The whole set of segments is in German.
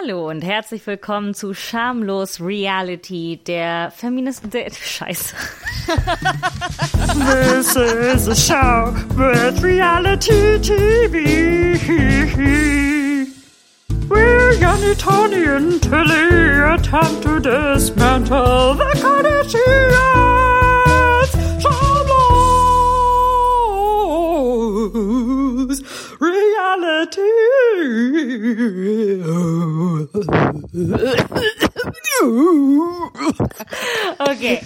Hallo und herzlich willkommen zu Schamlos Reality, der Feminist... Der, Scheiße. This is a show with reality TV. We're Yanni, Tony, and Tilly attempt to dismantle the Kardashians. Okay.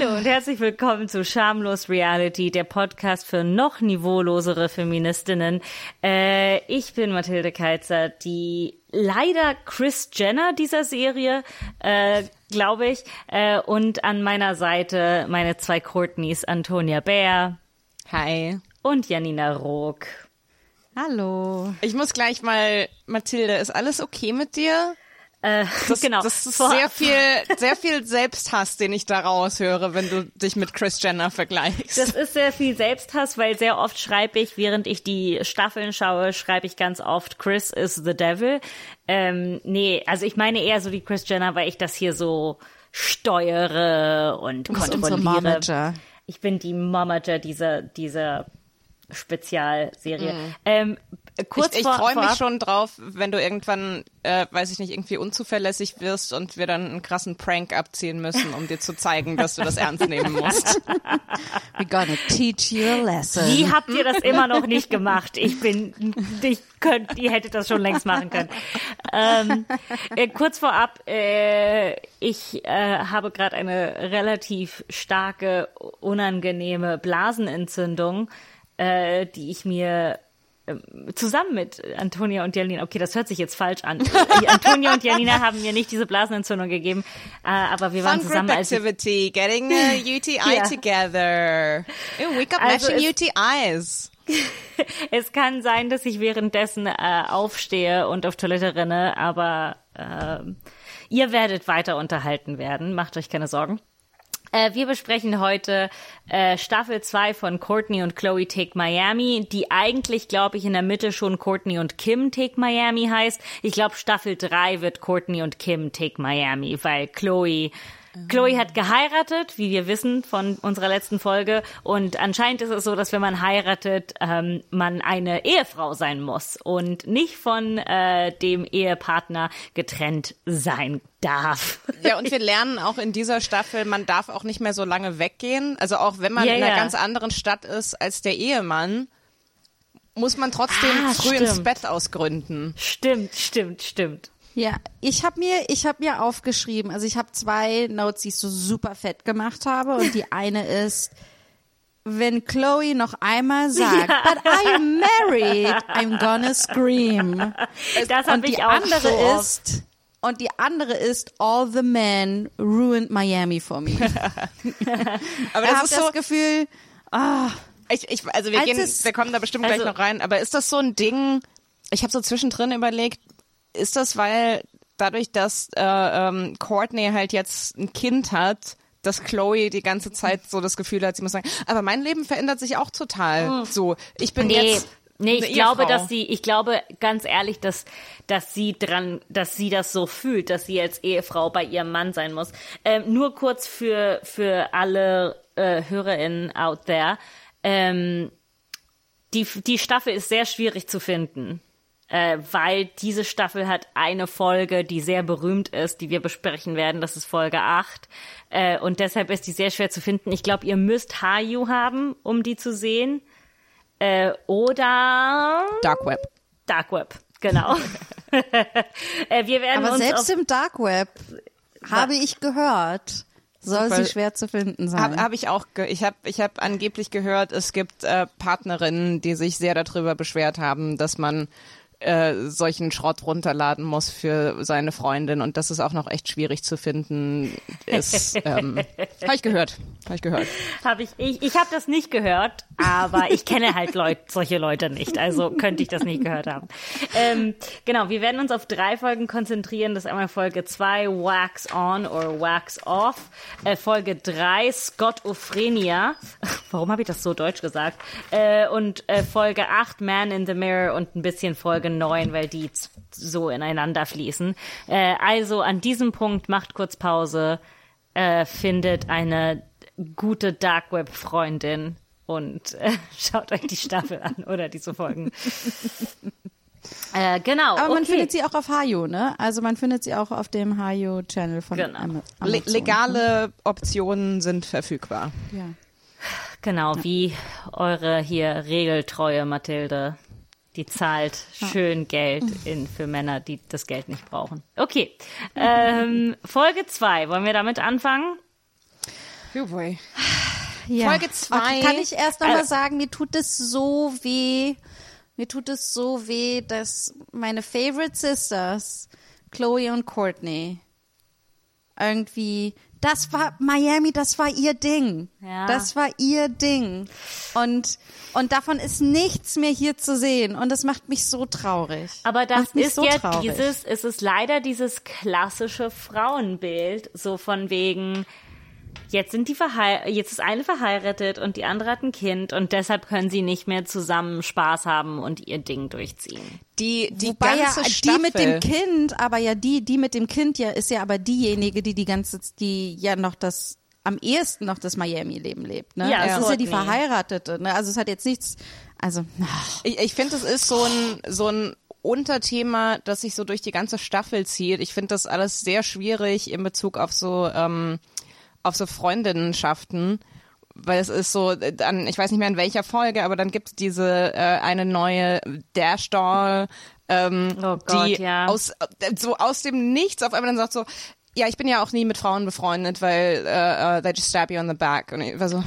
Hallo und herzlich willkommen zu Schamlos Reality, der Podcast für noch niveaulosere Feministinnen. Äh, ich bin Mathilde Keizer, die leider Chris Jenner dieser Serie, äh, glaube ich. Äh, und an meiner Seite meine zwei Courtneys, Antonia Bär. Hi. Und Janina Rook. Hallo. Ich muss gleich mal, Mathilde, ist alles okay mit dir? Äh, Das, genau. das ist sehr viel, sehr viel Selbsthass, den ich da raushöre, wenn du dich mit Chris Jenner vergleichst. Das ist sehr viel Selbsthass, weil sehr oft schreibe ich, während ich die Staffeln schaue, schreibe ich ganz oft, Chris is the devil. Ähm, nee, also ich meine eher so die Chris Jenner, weil ich das hier so steuere und kontrolliere. Ich bin die Momager dieser, dieser Spezialserie. Ähm, kurz ich ich freue mich schon drauf, wenn du irgendwann, äh, weiß ich nicht, irgendwie unzuverlässig wirst und wir dann einen krassen Prank abziehen müssen, um dir zu zeigen, dass du das ernst nehmen musst. We're gonna teach you a lesson. Wie habt ihr das immer noch nicht gemacht? Ich bin, ich könnt, ihr hättet das schon längst machen können. Ähm, äh, kurz vorab, äh, ich äh, habe gerade eine relativ starke, unangenehme Blasenentzündung, äh, die ich mir ähm, zusammen mit Antonia und Janina, okay, das hört sich jetzt falsch an. Äh, Antonia und Janina haben mir nicht diese Blasenentzündung gegeben, äh, aber wir waren Fun zusammen, group als activity, getting a UTI Ja. together. Ooh, we got Also matching UTIs. Es kann sein, dass ich währenddessen äh, aufstehe und auf Toilette renne, aber ähm, ihr werdet weiter unterhalten werden. Macht euch keine Sorgen. Äh, wir besprechen heute äh, Staffel 2 von Courtney und Chloe Take Miami, die eigentlich, glaube ich, in der Mitte schon Courtney und Kim Take Miami heißt. Ich glaube, Staffel 3 wird Courtney und Kim Take Miami, weil Chloe Chloe hat geheiratet, wie wir wissen von unserer letzten Folge. Und anscheinend ist es so, dass wenn man heiratet, ähm, man eine Ehefrau sein muss und nicht von äh, dem Ehepartner getrennt sein darf. Ja, und wir lernen auch in dieser Staffel, man darf auch nicht mehr so lange weggehen. Also auch wenn man Ja, in einer ja. ganz anderen Stadt ist als der Ehemann, muss man trotzdem Ah, früh ins stimmt. Bett ausgründen. Stimmt, stimmt, stimmt. Ja, ich habe mir, ich habe mir aufgeschrieben, also ich habe zwei Notes, die ich so super fett gemacht habe und die eine ist, wenn Chloe noch einmal sagt, but I am married, I'm gonna scream. Das Und die ich auch andere so ist, und die andere ist, all the men ruined Miami for me. Aber Ich das habe ist das so, Gefühl, ich, ich, also wir gehen, es- wir kommen da bestimmt also- gleich noch rein, aber ist das so ein Ding, ich habe so zwischendrin überlegt, ist das, weil dadurch, dass äh, ähm, Courtney halt jetzt ein Kind hat, dass Chloe die ganze Zeit so das Gefühl hat, sie muss sagen, aber mein Leben verändert sich auch total. So, ich bin Hm. Nee, jetzt nee, ich glaube, dass sie, ich glaube ganz ehrlich, dass, dass sie dran, dass sie das so fühlt, dass sie als Ehefrau bei ihrem Mann sein muss. Ähm, nur kurz für, für alle äh, HörerInnen out there. Ähm, die, die Staffel ist sehr schwierig zu finden. Äh, weil diese Staffel hat eine Folge, die sehr berühmt ist, die wir besprechen werden. Das ist Folge 8. Äh, und deshalb ist die sehr schwer zu finden. Ich glaube, ihr müsst Hayu haben, um die zu sehen. Äh, oder Dark Web. Dark Web, genau. äh, wir werden aber uns selbst im Dark Web habe ich gehört, soll Super. sie schwer zu finden sein. Habe hab ich auch, ge ich habe ich hab angeblich gehört, es gibt äh, Partnerinnen, die sich sehr darüber beschwert haben, dass man äh, solchen Schrott runterladen muss für seine Freundin und dass es auch noch echt schwierig zu finden ist. Ähm, habe ich gehört, habe ich gehört. habe ich, ich, ich habe das nicht gehört, aber ich kenne halt Leut, solche Leute nicht, also könnte ich das nicht gehört haben. Ähm, genau, wir werden uns auf drei Folgen konzentrieren. Das ist einmal Folge 2, Wax On or Wax Off. Äh, Folge 3, Scott Ophrenia. Warum habe ich das so deutsch gesagt? Äh, und äh, Folge 8, Man in the Mirror und ein bisschen Folge neun, weil die so ineinander fließen. Äh, also an diesem Punkt macht kurz Pause, äh, findet eine gute Dark Web Freundin und äh, schaut euch die Staffel an oder diese Folgen. äh, genau. Aber man okay. findet sie auch auf Hayo, ne? Also man findet sie auch auf dem Hayo-Channel von Genau. Ama- Le Amazon. legale Optionen sind verfügbar. Ja. Genau, wie eure hier regeltreue Mathilde. Die zahlt schön Geld in, für Männer, die das Geld nicht brauchen. Okay. Ähm, Folge zwei. Wollen wir damit anfangen? Oh boy. Ja. Folge zwei. Okay, kann ich erst noch mal Äh, sagen, mir tut es so weh, mir tut es so weh, dass meine Favorite Sisters, Chloe und Courtney, irgendwie, das war Miami, das war ihr Ding. Ja. Das war ihr Ding. Und, und davon ist nichts mehr hier zu sehen. Und das macht mich so traurig. Aber das ist so ja traurig. dieses, es ist leider dieses klassische Frauenbild, so von wegen, jetzt sind die jetzt ist eine verheiratet und die andere hat ein Kind und deshalb können sie nicht mehr zusammen Spaß haben und ihr Ding durchziehen. Die, die Wobei ja ganze die Staffel. mit dem Kind, aber ja die, die mit dem Kind ja ist ja aber diejenige, die die ganze, die ja noch das am ehesten noch das Miami-Leben lebt. Ne? Ja, es ist ja die. Verheiratete. Ne? Also es hat jetzt nichts. Also Ich, ich finde, es ist so ein, so ein Unterthema, das sich so durch die ganze Staffel zieht. Ich finde das alles sehr schwierig in Bezug auf so, ähm, auf so Freundinnenschaften. Weil es ist so, dann, ich weiß nicht mehr in welcher Folge, aber dann gibt es diese äh, eine neue Dash Doll, ähm, Oh Gott, die ja. aus äh, so aus dem Nichts auf einmal dann sagt so, ja, ich bin ja auch nie mit Frauen befreundet, weil äh, uh, they just stab you on the back. Und ich war so,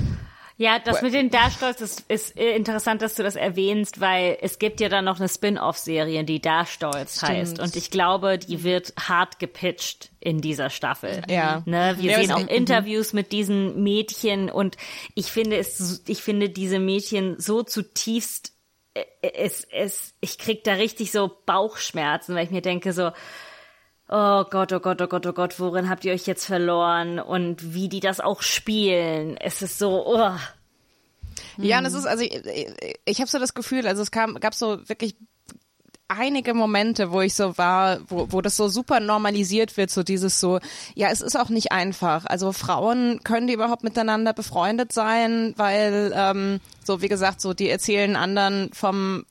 Ja, das mit den Darstolz ist, ist äh, interessant, dass du das erwähnst, weil es gibt ja dann noch eine Spin-off-Serie, die Darstolz heißt. Und ich glaube, die wird hart gepitcht in dieser Staffel. Ja. Ne? Wir Ja, sehen das- auch Interviews mit diesen Mädchen und ich finde es, ich finde diese Mädchen so zutiefst, äh, es, es, ich krieg da richtig so Bauchschmerzen, weil ich mir denke so, Oh Gott, oh Gott, oh Gott, oh Gott, worin habt ihr euch jetzt verloren? Und wie die das auch spielen. Es ist so, oh. Ja, und es ist, also ich, ich, habe so das Gefühl, also es kam, gab so wirklich einige Momente, wo ich so war, wo, wo das so super normalisiert wird, so dieses so, ja, es ist auch nicht einfach. Also Frauen können die überhaupt miteinander befreundet sein, weil, ähm, so wie gesagt, so die erzählen anderen vom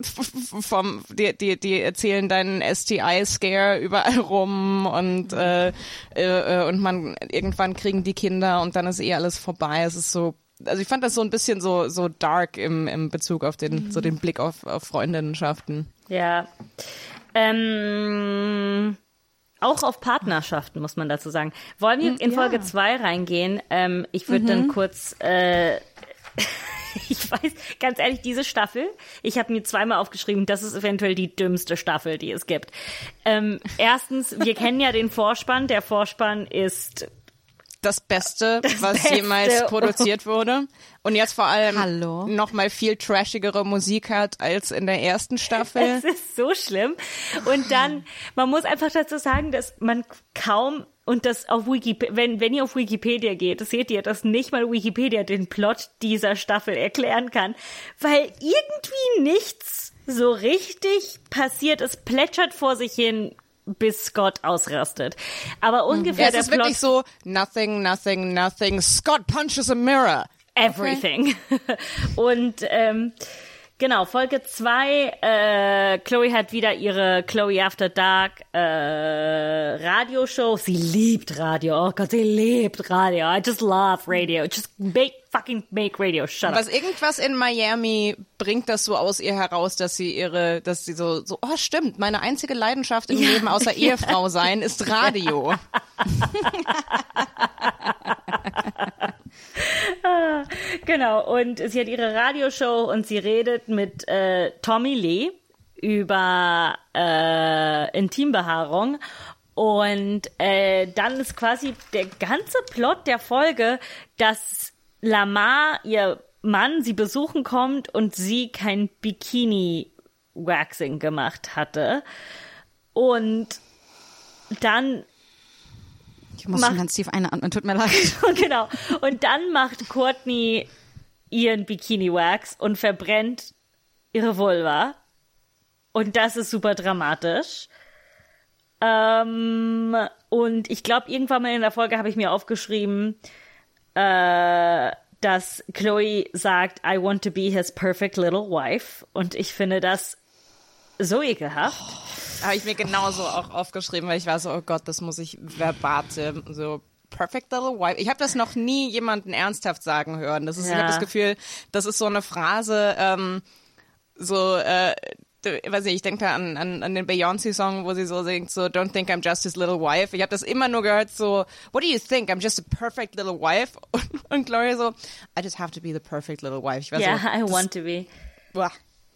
vom die, die, die erzählen deinen STI-Scare überall rum und äh, äh, und man irgendwann kriegen die Kinder und dann ist eh alles vorbei. Es ist so, also ich fand das so ein bisschen so so dark im, im Bezug auf den so den Blick auf, auf Freundinnenschaften. Ja. Ähm, auch auf Partnerschaften muss man dazu sagen. Wollen wir in Folge zwei reingehen? Ähm, ich würde dann kurz, äh, ich weiß, ganz ehrlich, diese Staffel, ich habe mir zweimal aufgeschrieben, das ist eventuell die dümmste Staffel, die es gibt. Ähm, erstens, wir kennen ja den Vorspann. Der Vorspann ist Das Beste, was Beste. jemals produziert wurde und jetzt vor allem Hallo. noch mal viel trashigere Musik hat als in der ersten Staffel. Es ist so schlimm. Und dann, man muss einfach dazu sagen, dass man kaum und das auf Wikipedia, wenn, wenn ihr auf Wikipedia geht, seht ihr, dass nicht mal Wikipedia den Plot dieser Staffel erklären kann, weil irgendwie nichts so richtig passiert. Es plätschert vor sich hin, bis Scott ausrastet. Aber ungefähr Ja, es der ist Plot wirklich so nothing, nothing, nothing. Scott punches a mirror. Everything. Und ähm, genau, Folge zwei. Äh, Chloe hat wieder ihre Chloe After Dark äh, Radioshow. Sie liebt Radio. Oh Gott, sie liebt Radio. I just love radio. Just make fucking make radio. Shut up. Was irgendwas in Miami bringt das so aus ihr heraus, dass sie ihre, dass sie so, so, oh stimmt, meine einzige Leidenschaft im Leben außer Ehefrau sein ist Radio. Genau, und sie hat ihre Radioshow und sie redet mit äh, Tommy Lee über äh, Intimbehaarung. Und äh, dann ist quasi der ganze Plot der Folge, dass Lamar, ihr Mann, sie besuchen kommt und sie kein Bikini-Waxing gemacht hatte. Und dann ich muss Mach- schon ganz tief einatmen, tut mir leid. genau. Und dann macht Courtney ihren Bikini-Wax und verbrennt ihre Vulva. Und das ist super dramatisch. Ähm, und ich glaube, irgendwann mal in der Folge habe ich mir aufgeschrieben, äh, dass Chloe sagt, I want to be his perfect little wife. Und ich finde das so ekelhaft. Habe ich mir genauso auch aufgeschrieben, weil ich war so, oh Gott, das muss ich verbate, so perfect little wife. Ich habe das noch nie jemanden ernsthaft sagen hören. Das ist, ich Ja. habe das Gefühl, das ist so eine Phrase, ähm, so, äh, weiß nicht, ich denke da an, an, an den Beyoncé-Song, wo sie so singt, so, don't think I'm just his little wife. Ich habe das immer nur gehört, so, what do you think? I'm just a perfect little wife? Und, und Gloria so, I just have to be the perfect little wife. Ich war Ja, so, I want to be. boah.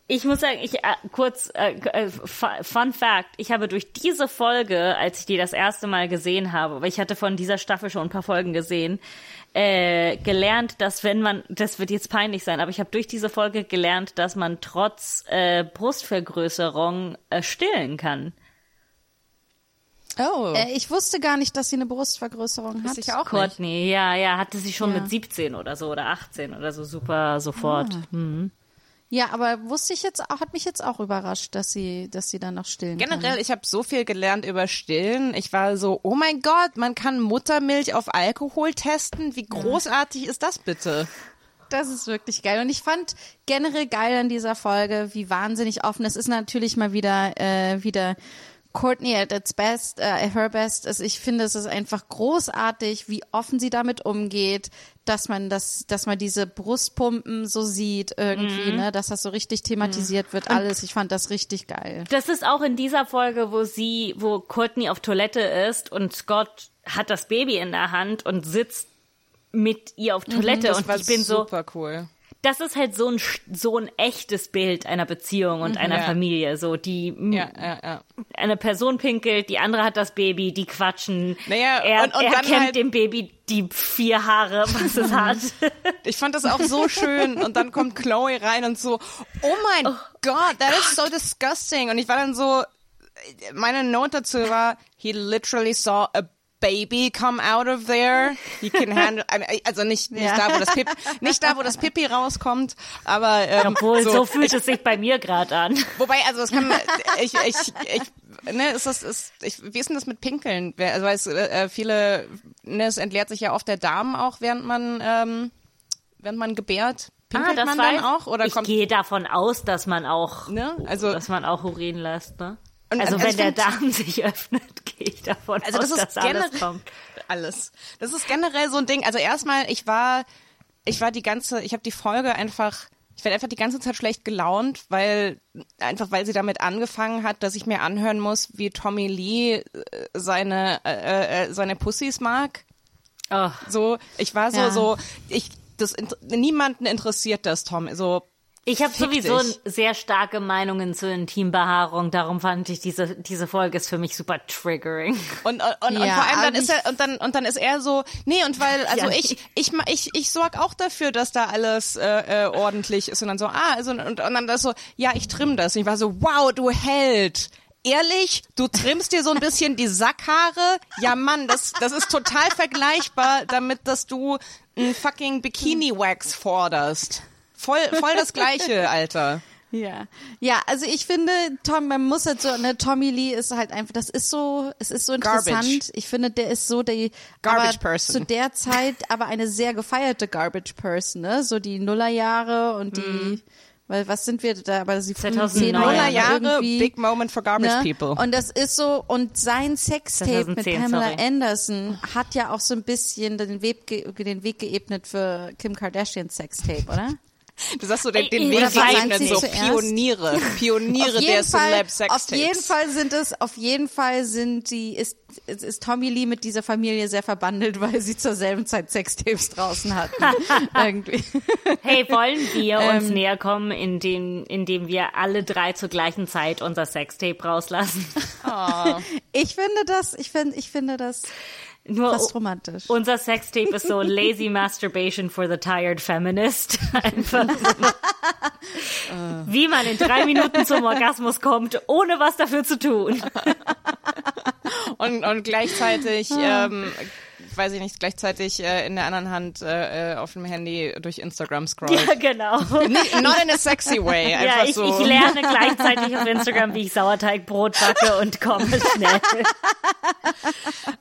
Ich muss sagen, ich äh, kurz äh, äh, Fu- Fun Fact: Ich habe durch diese Folge, als ich die das erste Mal gesehen habe, weil ich hatte von dieser Staffel schon ein paar Folgen gesehen, äh, gelernt, dass wenn man, das wird jetzt peinlich sein, aber ich habe durch diese Folge gelernt, dass man trotz äh, Brustvergrößerung äh, stillen kann. Oh. Äh, ich wusste gar nicht, dass sie eine Brustvergrößerung hat. Ich auch nicht. Courtney, ja, ja, hatte sie schon Ja. mit 17 oder so oder 18 oder so super sofort. Ah. Hm. Ja, aber wusste ich jetzt auch, hat mich jetzt auch überrascht, dass sie, dass sie dann noch stillen Generell, kann. ich habe so viel gelernt über Stillen. Ich war so, oh mein Gott, man kann Muttermilch auf Alkohol testen. Wie großartig ist das bitte? Das ist wirklich geil. Und ich fand generell geil an dieser Folge, wie wahnsinnig offen. Es ist natürlich mal wieder, äh, wieder Courtney at its best, äh, her best. Also ich finde, es ist einfach großartig, wie offen sie damit umgeht, dass man das, dass man diese Brustpumpen so sieht irgendwie, ne, dass das so richtig thematisiert wird, alles. Ich fand das richtig geil. Das ist auch in dieser Folge, wo sie, wo Courtney auf Toilette ist und Scott hat das Baby in der Hand und sitzt mit ihr auf Toilette Das und ich bin so, super cool. Das ist halt so ein so ein echtes Bild einer Beziehung und einer Ja. Familie, so die Ja, ja, ja. eine Person pinkelt, die andere hat das Baby, die quatschen. Naja, er, und- und er dann kämmt halt- dem Baby die vier Haare, was es hat. Ich fand das auch so schön. Und dann kommt Chloe rein und so, oh mein Gott, that is so disgusting. Und ich war dann so, meine Note dazu war, he literally saw a baby come out of there. He can handle, also nicht, nicht Ja. da, wo das Pipi, nicht da, wo das Pipi rauskommt, aber, ähm, Obwohl, so, fühlt es sich bei mir gerade an. Wobei, also das kann, ich, ich, ich, ne, ist das, ist, ich, wie ist denn das mit Pinkeln? Also, weil es, äh, viele, ne, es entleert sich ja oft der Darm auch, während man, ähm, während man gebärt. Pinkelt man dann weiß- auch? Oder Ah, ich kommt, gehe davon aus, dass man auch, ne, also, dass man auch Urin lässt, ne? Und- also also wenn ich der Darm sich öffnet, gehe ich davon Also aus, das ist dass alles kommt. alles. Das ist generell so ein Ding. Also erstmal, ich war, ich war die ganze, ich habe die Folge einfach, ich werde einfach die ganze Zeit schlecht gelaunt, weil einfach weil sie damit angefangen hat, dass ich mir anhören muss, wie Tommy Lee äh, seine äh, äh, seine Pussys mag. Oh, So, ich war so Ja. so, ich das niemanden interessiert das, Tom. So ich habe sowieso dich. sehr starke Meinungen zur Intimbehaarung, darum fand ich diese, diese Folge ist für mich super triggering. Und, und, und, und Ja, vor allem dann aber ist er und dann und dann ist er so, nee und weil also Ja. ich ich ma- ich ich sorg auch dafür, dass da alles äh, äh, ordentlich ist und dann so ah also und, und dann das so ja ich trimm das und ich war so wow du Held Ehrlich, du trimmst dir so ein bisschen die Sackhaare? Ja, Mann, das, das ist total vergleichbar damit, dass du ein fucking Bikini-Wax forderst. Voll, voll das Gleiche, Alter. Ja, ja, also ich finde, Tom, man muss halt so, ne, Tommy Lee ist halt einfach, das ist so, es ist so interessant. Garbage. Ich finde, der ist so der Garbage aber person. zu der Zeit aber eine sehr gefeierte Garbage Person, ne? So die Nullerjahre und die, weil was sind wir da, aber sie frühen 2009. Zehner Nuller Jahre Jahre, irgendwie, big moment for garbage ne? people. Und das ist so, und sein Sextape mit 2010, Pamela sorry. Anderson hat ja auch so ein bisschen den Weg, den Weg geebnet für Kim Kardashians Sextape, oder? Du sagst so den, den Oder Weg war geebnet, sie so zuerst? Pioniere, Pioniere der Celeb Sex auf jeden Fall sind es, auf jeden Fall sind die, ist, ist, ist Tommy Lee mit dieser Familie sehr verbandelt, weil sie zur selben Zeit Sextapes draußen hatten. Irgendwie. Hey, wollen wir uns Ähm. näher kommen, indem, indem wir alle drei zur gleichen Zeit unser Sextape rauslassen? Ich finde das, ich finde, ich finde das Nur fast romantisch. unser Sextape ist so lazy masturbation for the tired feminist. Einfach wie man in drei Minuten zum Orgasmus kommt, ohne was dafür zu tun. Und, und gleichzeitig Ah. ähm, weiß ich nicht, gleichzeitig äh, in der anderen Hand äh, äh auf dem Handy durch Instagram scrollt. Ja, genau. Not in a sexy way, einfach ja, ich, so. ich lerne gleichzeitig auf Instagram, wie ich Sauerteigbrot backe und komme schnell.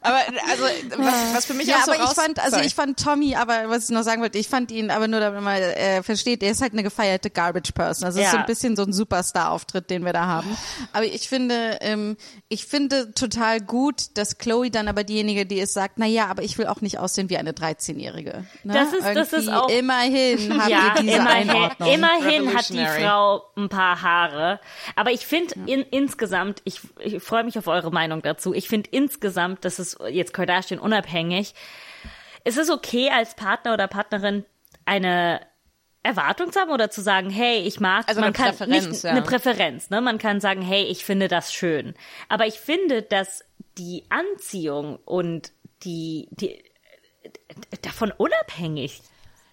aber also was, was für mich Ja, auch so aber ich fand, also Sorry. ich fand Tommy, aber was ich noch sagen wollte, ich fand ihn, aber nur damit man äh, versteht, er ist halt eine gefeierte Garbage Person. Also es ist Ja. so ein bisschen so ein Superstar-Auftritt, den wir da haben. Aber ich finde, ähm, ich finde total gut, dass Chloe dann aber diejenige, die ist, sagt, na ja, aber ich will auch nicht aussehen wie eine 13-Jährige. Ne? Das ist- das ist auch- Immerhin habt ja, ihr diese immerhin, Einordnung. immerhin hat die. Frau ein paar Haare. Aber ich finde in, insgesamt, ich, ich freue mich auf eure Meinung dazu. Ich finde insgesamt, das ist jetzt Kardashian unabhängig, es ist okay als Partner oder Partnerin eine Erwartung zu haben oder zu sagen, hey, ich mag, Also man eine kann Präferenz, nicht ja. eine Präferenz, ne? Man kann sagen, hey, ich finde das schön. Aber ich finde, dass die Anziehung und die, die davon unabhängig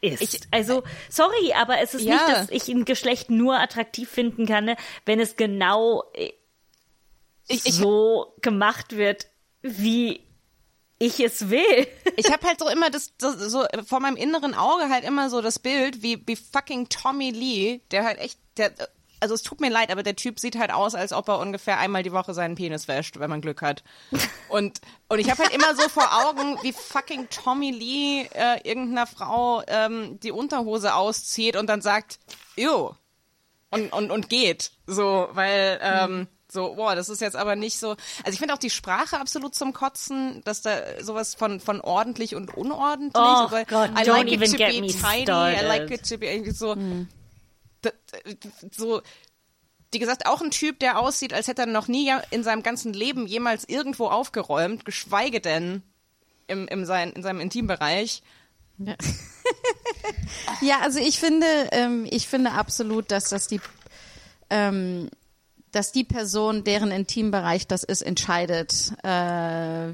ist. also, sorry, aber es ist Ja. nicht, dass ich ein Geschlecht nur attraktiv finden kann, ne, wenn es genau äh, Ich- ich- so gemacht wird, wie ich es will. ich habe halt so immer das, das so vor meinem inneren Auge halt immer so das Bild wie wie fucking Tommy Lee, der halt echt der also es tut mir leid, aber der Typ sieht halt aus, als ob er ungefähr einmal die Woche seinen Penis wäscht, wenn man Glück hat. Und und ich habe halt immer so vor Augen, wie fucking Tommy Lee äh, irgendeiner Frau ähm, die Unterhose auszieht und dann sagt, "Ew." und, und, und geht. So, weil, ähm, so, boah, das ist jetzt aber nicht so. Also ich finde auch die Sprache absolut zum Kotzen, dass da sowas von, von ordentlich und unordentlich. Oh aber Gott, I don't like even it to get be me tidy, I started. like it to be so. Da- so wie gesagt, auch ein Typ, der aussieht, als hätte er noch nie in seinem ganzen Leben jemals irgendwo aufgeräumt, geschweige denn im, im sein, in seinem Intimbereich. Ja, also ich finde, ähm, ich finde absolut, dass das die, ähm, dass die Person, deren Intimbereich das ist, entscheidet, äh,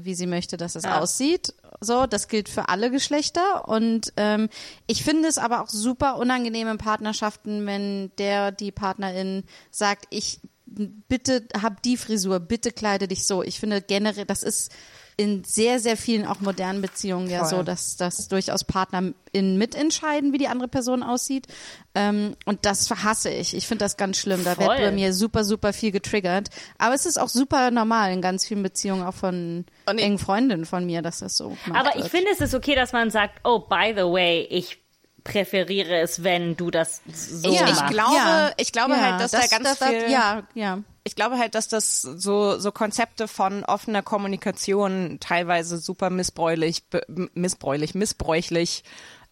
wie sie möchte, dass es Ja. aussieht. So, das gilt für alle Geschlechter. Und ähm, ich finde es aber auch super unangenehm in Partnerschaften, wenn der, die Partnerin sagt, ich bitte hab die Frisur, bitte kleide dich so. Ich finde generell, das ist in sehr, sehr vielen auch modernen Beziehungen ja Voll. so, dass dass durchaus PartnerInnen mitentscheiden, wie die andere Person aussieht. Ähm, und das hasse ich. Ich finde das ganz schlimm. Da wird Voll. bei mir super, super viel getriggert. Aber es ist auch super normal in ganz vielen Beziehungen, auch von engen Freundinnen von mir, dass das so Aber wird. ich finde, es ist okay, dass man sagt, oh, by the way, ich präferiere es, wenn du das so Ich, ich machst. glaube, Ja. ich glaube Ja, halt, dass da ganz das, viel. Ja, ja. ich glaube halt, dass das so, so Konzepte von offener Kommunikation teilweise super missbräuchlich, be, missbräuchlich, missbräuchlich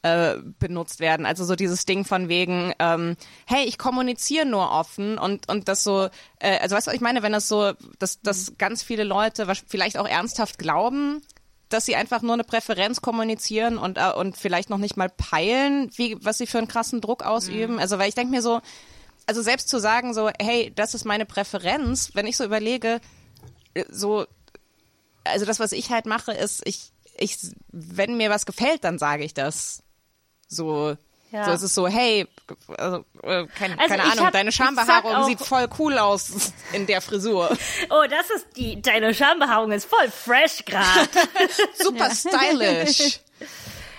äh, benutzt werden. Also so dieses Ding von wegen, ähm, hey, ich kommuniziere nur offen und und das so, äh, also weißt du, was ich meine, wenn das so, dass, dass ganz viele Leute vielleicht auch ernsthaft glauben, dass sie einfach nur eine Präferenz kommunizieren und äh, und vielleicht noch nicht mal peilen, wie was sie für einen krassen Druck ausüben. Also weil ich denke mir so, also selbst zu sagen so, hey, das ist meine Präferenz, wenn ich so überlege, so, also das, was ich halt mache, ist, ich, ich, wenn mir was gefällt, dann sage ich das. So, Ja. so es ist so, hey, also, äh, kein, Also keine Ahnung, hab- deine Schambehaarung auch- sieht voll cool aus in der Frisur. Oh, das ist die, deine Schambehaarung ist voll fresh gerade. Super stylish.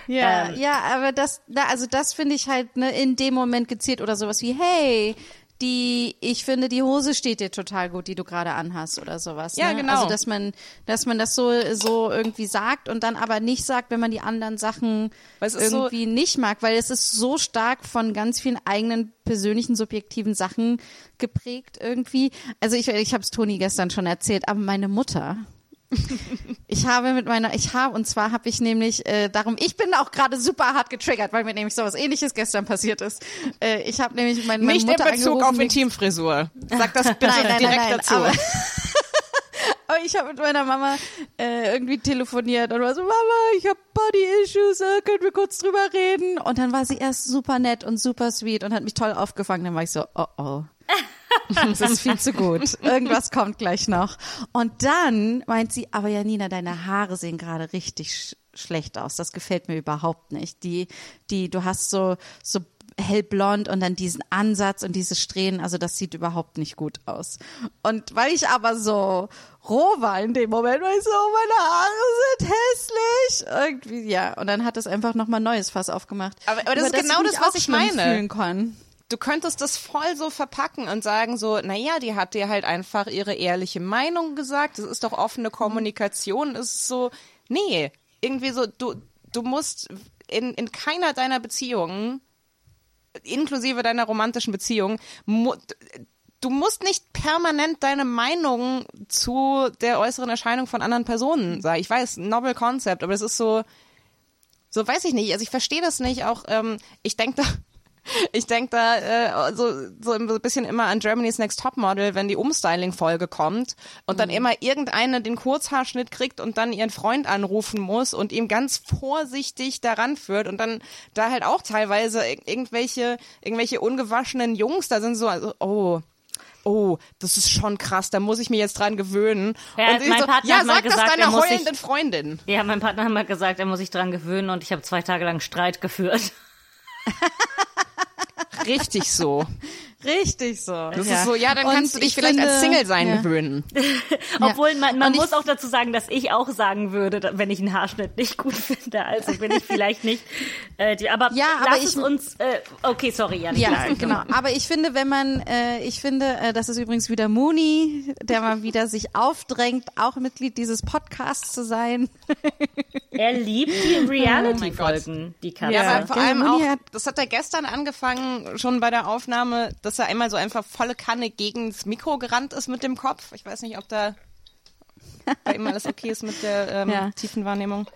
Ja, Ähm. ja, aber das, da, also das finde ich halt ne, in dem Moment gezielt oder sowas wie, hey, die, ich finde, die Hose steht dir total gut, die du gerade anhast oder sowas. Ja, ne? genau. Also dass man, dass man das so, so irgendwie sagt und dann aber nicht sagt, wenn man die anderen Sachen ist so- irgendwie nicht mag, weil es ist so stark von ganz vielen eigenen persönlichen subjektiven Sachen geprägt irgendwie. Also ich, ich habe es Toni gestern schon erzählt, aber meine Mutter. Ich habe mit meiner, ich habe, und zwar habe ich nämlich, äh, darum, ich bin auch gerade super hart getriggert, weil mir nämlich sowas ähnliches gestern passiert ist. Äh, ich habe nämlich meine, meine Nicht Mutter in Bezug auf die- Intimfrisur. Sag das bitte Nein, nein, direkt nein, dazu. aber- Aber ich habe mit meiner Mama äh, irgendwie telefoniert und war so, Mama, ich habe Body-Issues, äh, können wir kurz drüber reden? Und dann war sie erst super nett und super sweet und hat mich toll aufgefangen. Dann war ich so, oh oh. Das ist viel zu gut. Irgendwas kommt gleich noch. Und dann meint sie, aber Janina, deine Haare sehen gerade richtig sch schlecht aus. Das gefällt mir überhaupt nicht. Die, die, du hast so, so hellblond und dann diesen Ansatz und diese Strähnen, also das sieht überhaupt nicht gut aus. Und weil ich aber so roh war in dem Moment, weil ich so, oh, meine Haare sind hässlich. Irgendwie, ja. Und dann hat es einfach nochmal neues Fass aufgemacht. Aber- aber das ist genau mich das, was ich meine. Fühlen kann. Du könntest das voll so verpacken und sagen so, naja, die hat dir halt einfach ihre ehrliche Meinung gesagt. Das ist doch offene Kommunikation. Es ist so, nee, irgendwie so, du, du musst in, in keiner deiner Beziehungen, inklusive deiner romantischen Beziehung, mu du musst nicht permanent deine Meinung zu der äußeren Erscheinung von anderen Personen sagen. Ich weiß, novel concept, aber das ist so, so weiß ich nicht. Also ich verstehe das nicht. Auch ähm, ich denke da, ich denke da äh, so, so ein bisschen immer an Germany's Next Topmodel, wenn die Umstyling-Folge kommt und dann immer irgendeine den Kurzhaarschnitt kriegt und dann ihren Freund anrufen muss und ihm ganz vorsichtig daran führt und dann da halt auch teilweise ir- irgendwelche irgendwelche ungewaschenen Jungs da sind so also, oh Oh, das ist schon krass, da muss ich mir jetzt dran gewöhnen. Ja, und mein so, Partner ja, hat mal sag das gesagt, er deiner heulenden Freundin. Ja, mein Partner hat mal gesagt, er muss sich dran gewöhnen und ich habe zwei Tage lang Streit geführt. Richtig so. Richtig so. Das ist so, ja, dann Und kannst du dich ich vielleicht finde, als Single sein ja. gewöhnen. Obwohl man, man Und ich- muss auch dazu sagen, dass ich auch sagen würde, wenn ich einen Haarschnitt nicht gut finde. Also bin ich vielleicht nicht. Äh, die, aber Ja, aber lass ich- es uns. Äh, okay, sorry, Jan. Ja, genau. Aber ich finde, wenn man, äh, ich finde, äh, das ist übrigens wieder Mooney, der mal wieder sich aufdrängt, auch Mitglied dieses Podcasts zu sein. Er liebt die Reality-Folgen, die Katze. Ja, aber vor Der allem auch, das hat er gestern angefangen, schon bei der Aufnahme, dass er einmal so einfach volle Kanne gegens Mikro gerannt ist mit dem Kopf. Ich weiß nicht, ob da bei ihm alles okay ist mit der ähm, Ja. tiefen Wahrnehmung.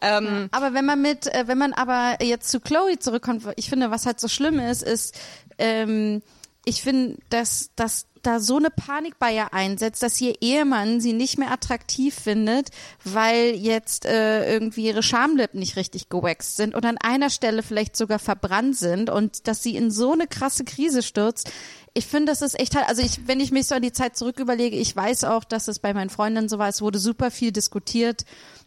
Ähm, Aber wenn man mit, äh, wenn man aber jetzt zu Chloe zurückkommt, ich finde, was halt so schlimm ist, ist, ähm, ich finde, dass, dass da so eine Panik bei ihr einsetzt, dass ihr Ehemann sie nicht mehr attraktiv findet, weil jetzt äh, irgendwie ihre Schamlippen nicht richtig gewaxt sind und an einer Stelle vielleicht sogar verbrannt sind und dass sie in so eine krasse Krise stürzt. Ich finde, das ist echt halt, also ich, wenn ich mich so an die Zeit zurück überlege, ich weiß auch, dass es bei meinen Freundinnen so war, es wurde super viel diskutiert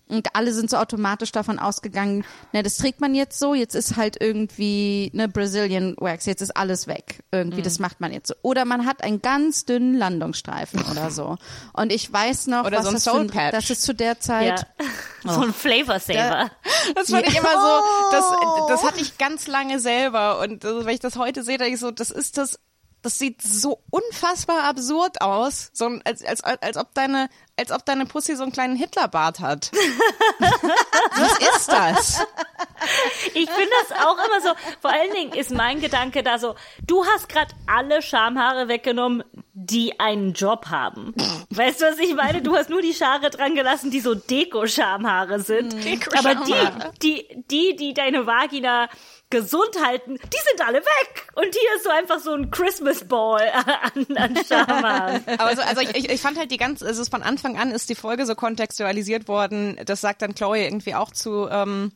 und alle sind so automatisch davon ausgegangen, ne, das trägt man jetzt so, jetzt ist halt irgendwie ne Brazilian Wax, jetzt ist alles weg. Irgendwie, Mhm. das macht man jetzt so. Oder man hat einen ganz dünnen Landungsstreifen oder so. Und ich weiß noch, Oder was so ein das, für Soul Patch. das ist zu der Zeit. Ja. So ein Flavor Saver. das fand ich immer so, das, das hatte ich ganz lange selber und also, wenn ich das heute sehe, denke ich so, das ist das, das sieht so unfassbar absurd aus, so als, als, als ob deine, als ob deine Pussy so einen kleinen Hitlerbart hat. Was ist das? Ich finde das auch immer so. Vor allen Dingen ist mein Gedanke da so, du hast gerade alle Schamhaare weggenommen, die einen Job haben. Weißt du, was ich meine? Du hast nur die Schare dran gelassen, die so Deko-Schamhaare sind. Aber die, die, die, die deine Vagina gesund halten, die sind alle weg. Und hier ist so einfach so ein Christmas Ball an, an Schamhaaren. Aber so, also ich, ich, ich fand halt die ganze, also von Anfang an ist die Folge so kontextualisiert worden, das sagt dann Chloe irgendwie auch zu, ähm,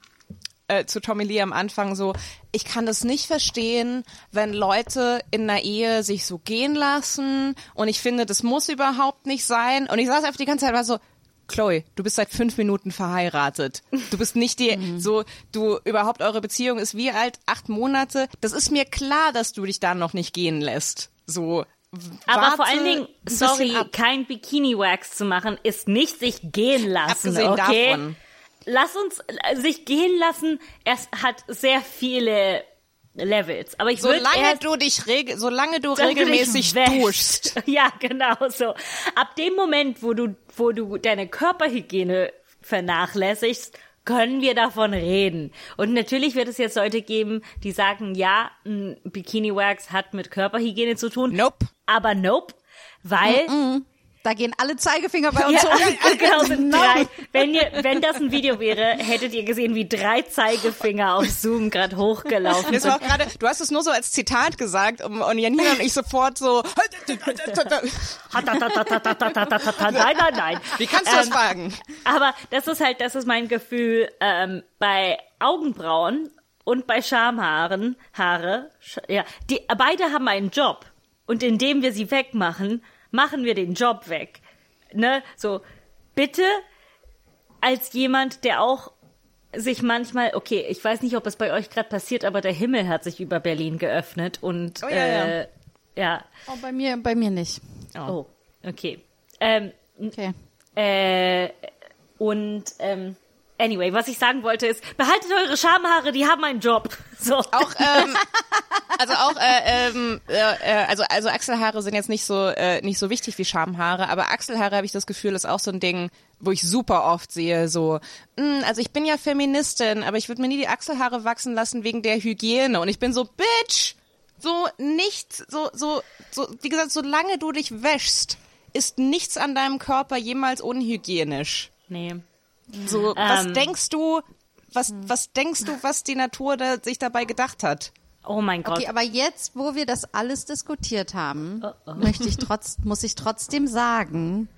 äh, zu Tommy Lee am Anfang so, ich kann das nicht verstehen, wenn Leute in einer Ehe sich so gehen lassen und ich finde, das muss überhaupt nicht sein. Und ich saß einfach die ganze Zeit war so, Chloe, du bist seit fünf Minuten verheiratet. Du bist nicht die, so, du, überhaupt eure Beziehung ist wie alt? Acht Monate. Das ist mir klar, dass du dich da noch nicht gehen lässt. So. Aber vor allen Dingen, sorry, kein Bikini-Wax zu machen, ist nicht sich gehen lassen, Abgesehen okay? davon. Lass uns äh, sich gehen lassen. Es hat sehr viele Levels. Aber ich Solange du dich regel, solange du du regelmäßig wäschst. duschst. Ja, genau so. Ab dem Moment, wo du, wo du deine Körperhygiene vernachlässigst, können wir davon reden. Und natürlich wird es jetzt Leute geben, die sagen, ja, ein Bikini-Wax hat mit Körperhygiene zu tun. Nope. Aber nope, weil Da gehen alle Zeigefinger bei uns Ja, hoch. genau, sind drei. Wenn, ihr, wenn das ein Video wäre, hättet ihr gesehen, wie drei Zeigefinger auf Zoom gerade hochgelaufen Das war sind. auch gerade, du hast es nur so als Zitat gesagt und, Janina und ich sofort so, Nein, nein, nein. wie kannst du das Ähm, fragen? Aber das ist halt, das ist mein Gefühl ähm, bei Augenbrauen und bei Schamhaaren, Haare, ja, die beide haben einen Job und indem wir sie wegmachen, machen wir den Job weg. Ne, so bitte als jemand, der auch sich manchmal, okay, ich weiß nicht, ob es bei euch gerade passiert, aber der Himmel hat sich über Berlin geöffnet und Oh, ja, ja. äh, ja. Oh, bei mir, bei mir nicht. Oh, okay. Ähm, Okay. äh, und ähm, anyway, was ich sagen wollte ist, behaltet eure Schamhaare, die haben einen Job. So. Auch, ähm, also auch, äh, ähm, äh, äh, also, also Achselhaare sind jetzt nicht so, äh, nicht so wichtig wie Schamhaare, aber Achselhaare habe ich das Gefühl, ist auch so ein Ding, wo ich super oft sehe, so, mh, also ich bin ja Feministin, aber ich würde mir nie die Achselhaare wachsen lassen wegen der Hygiene. Und ich bin so, Bitch! So nicht, so, so, so, wie gesagt, solange du dich wäschst, ist nichts an deinem Körper jemals unhygienisch. Nee. So, was Ähm. denkst du, was, was denkst du, was die Natur da, sich dabei gedacht hat? Oh mein Gott. Okay, aber jetzt, wo wir das alles diskutiert haben, möchte ich trotz, muss ich trotzdem sagen,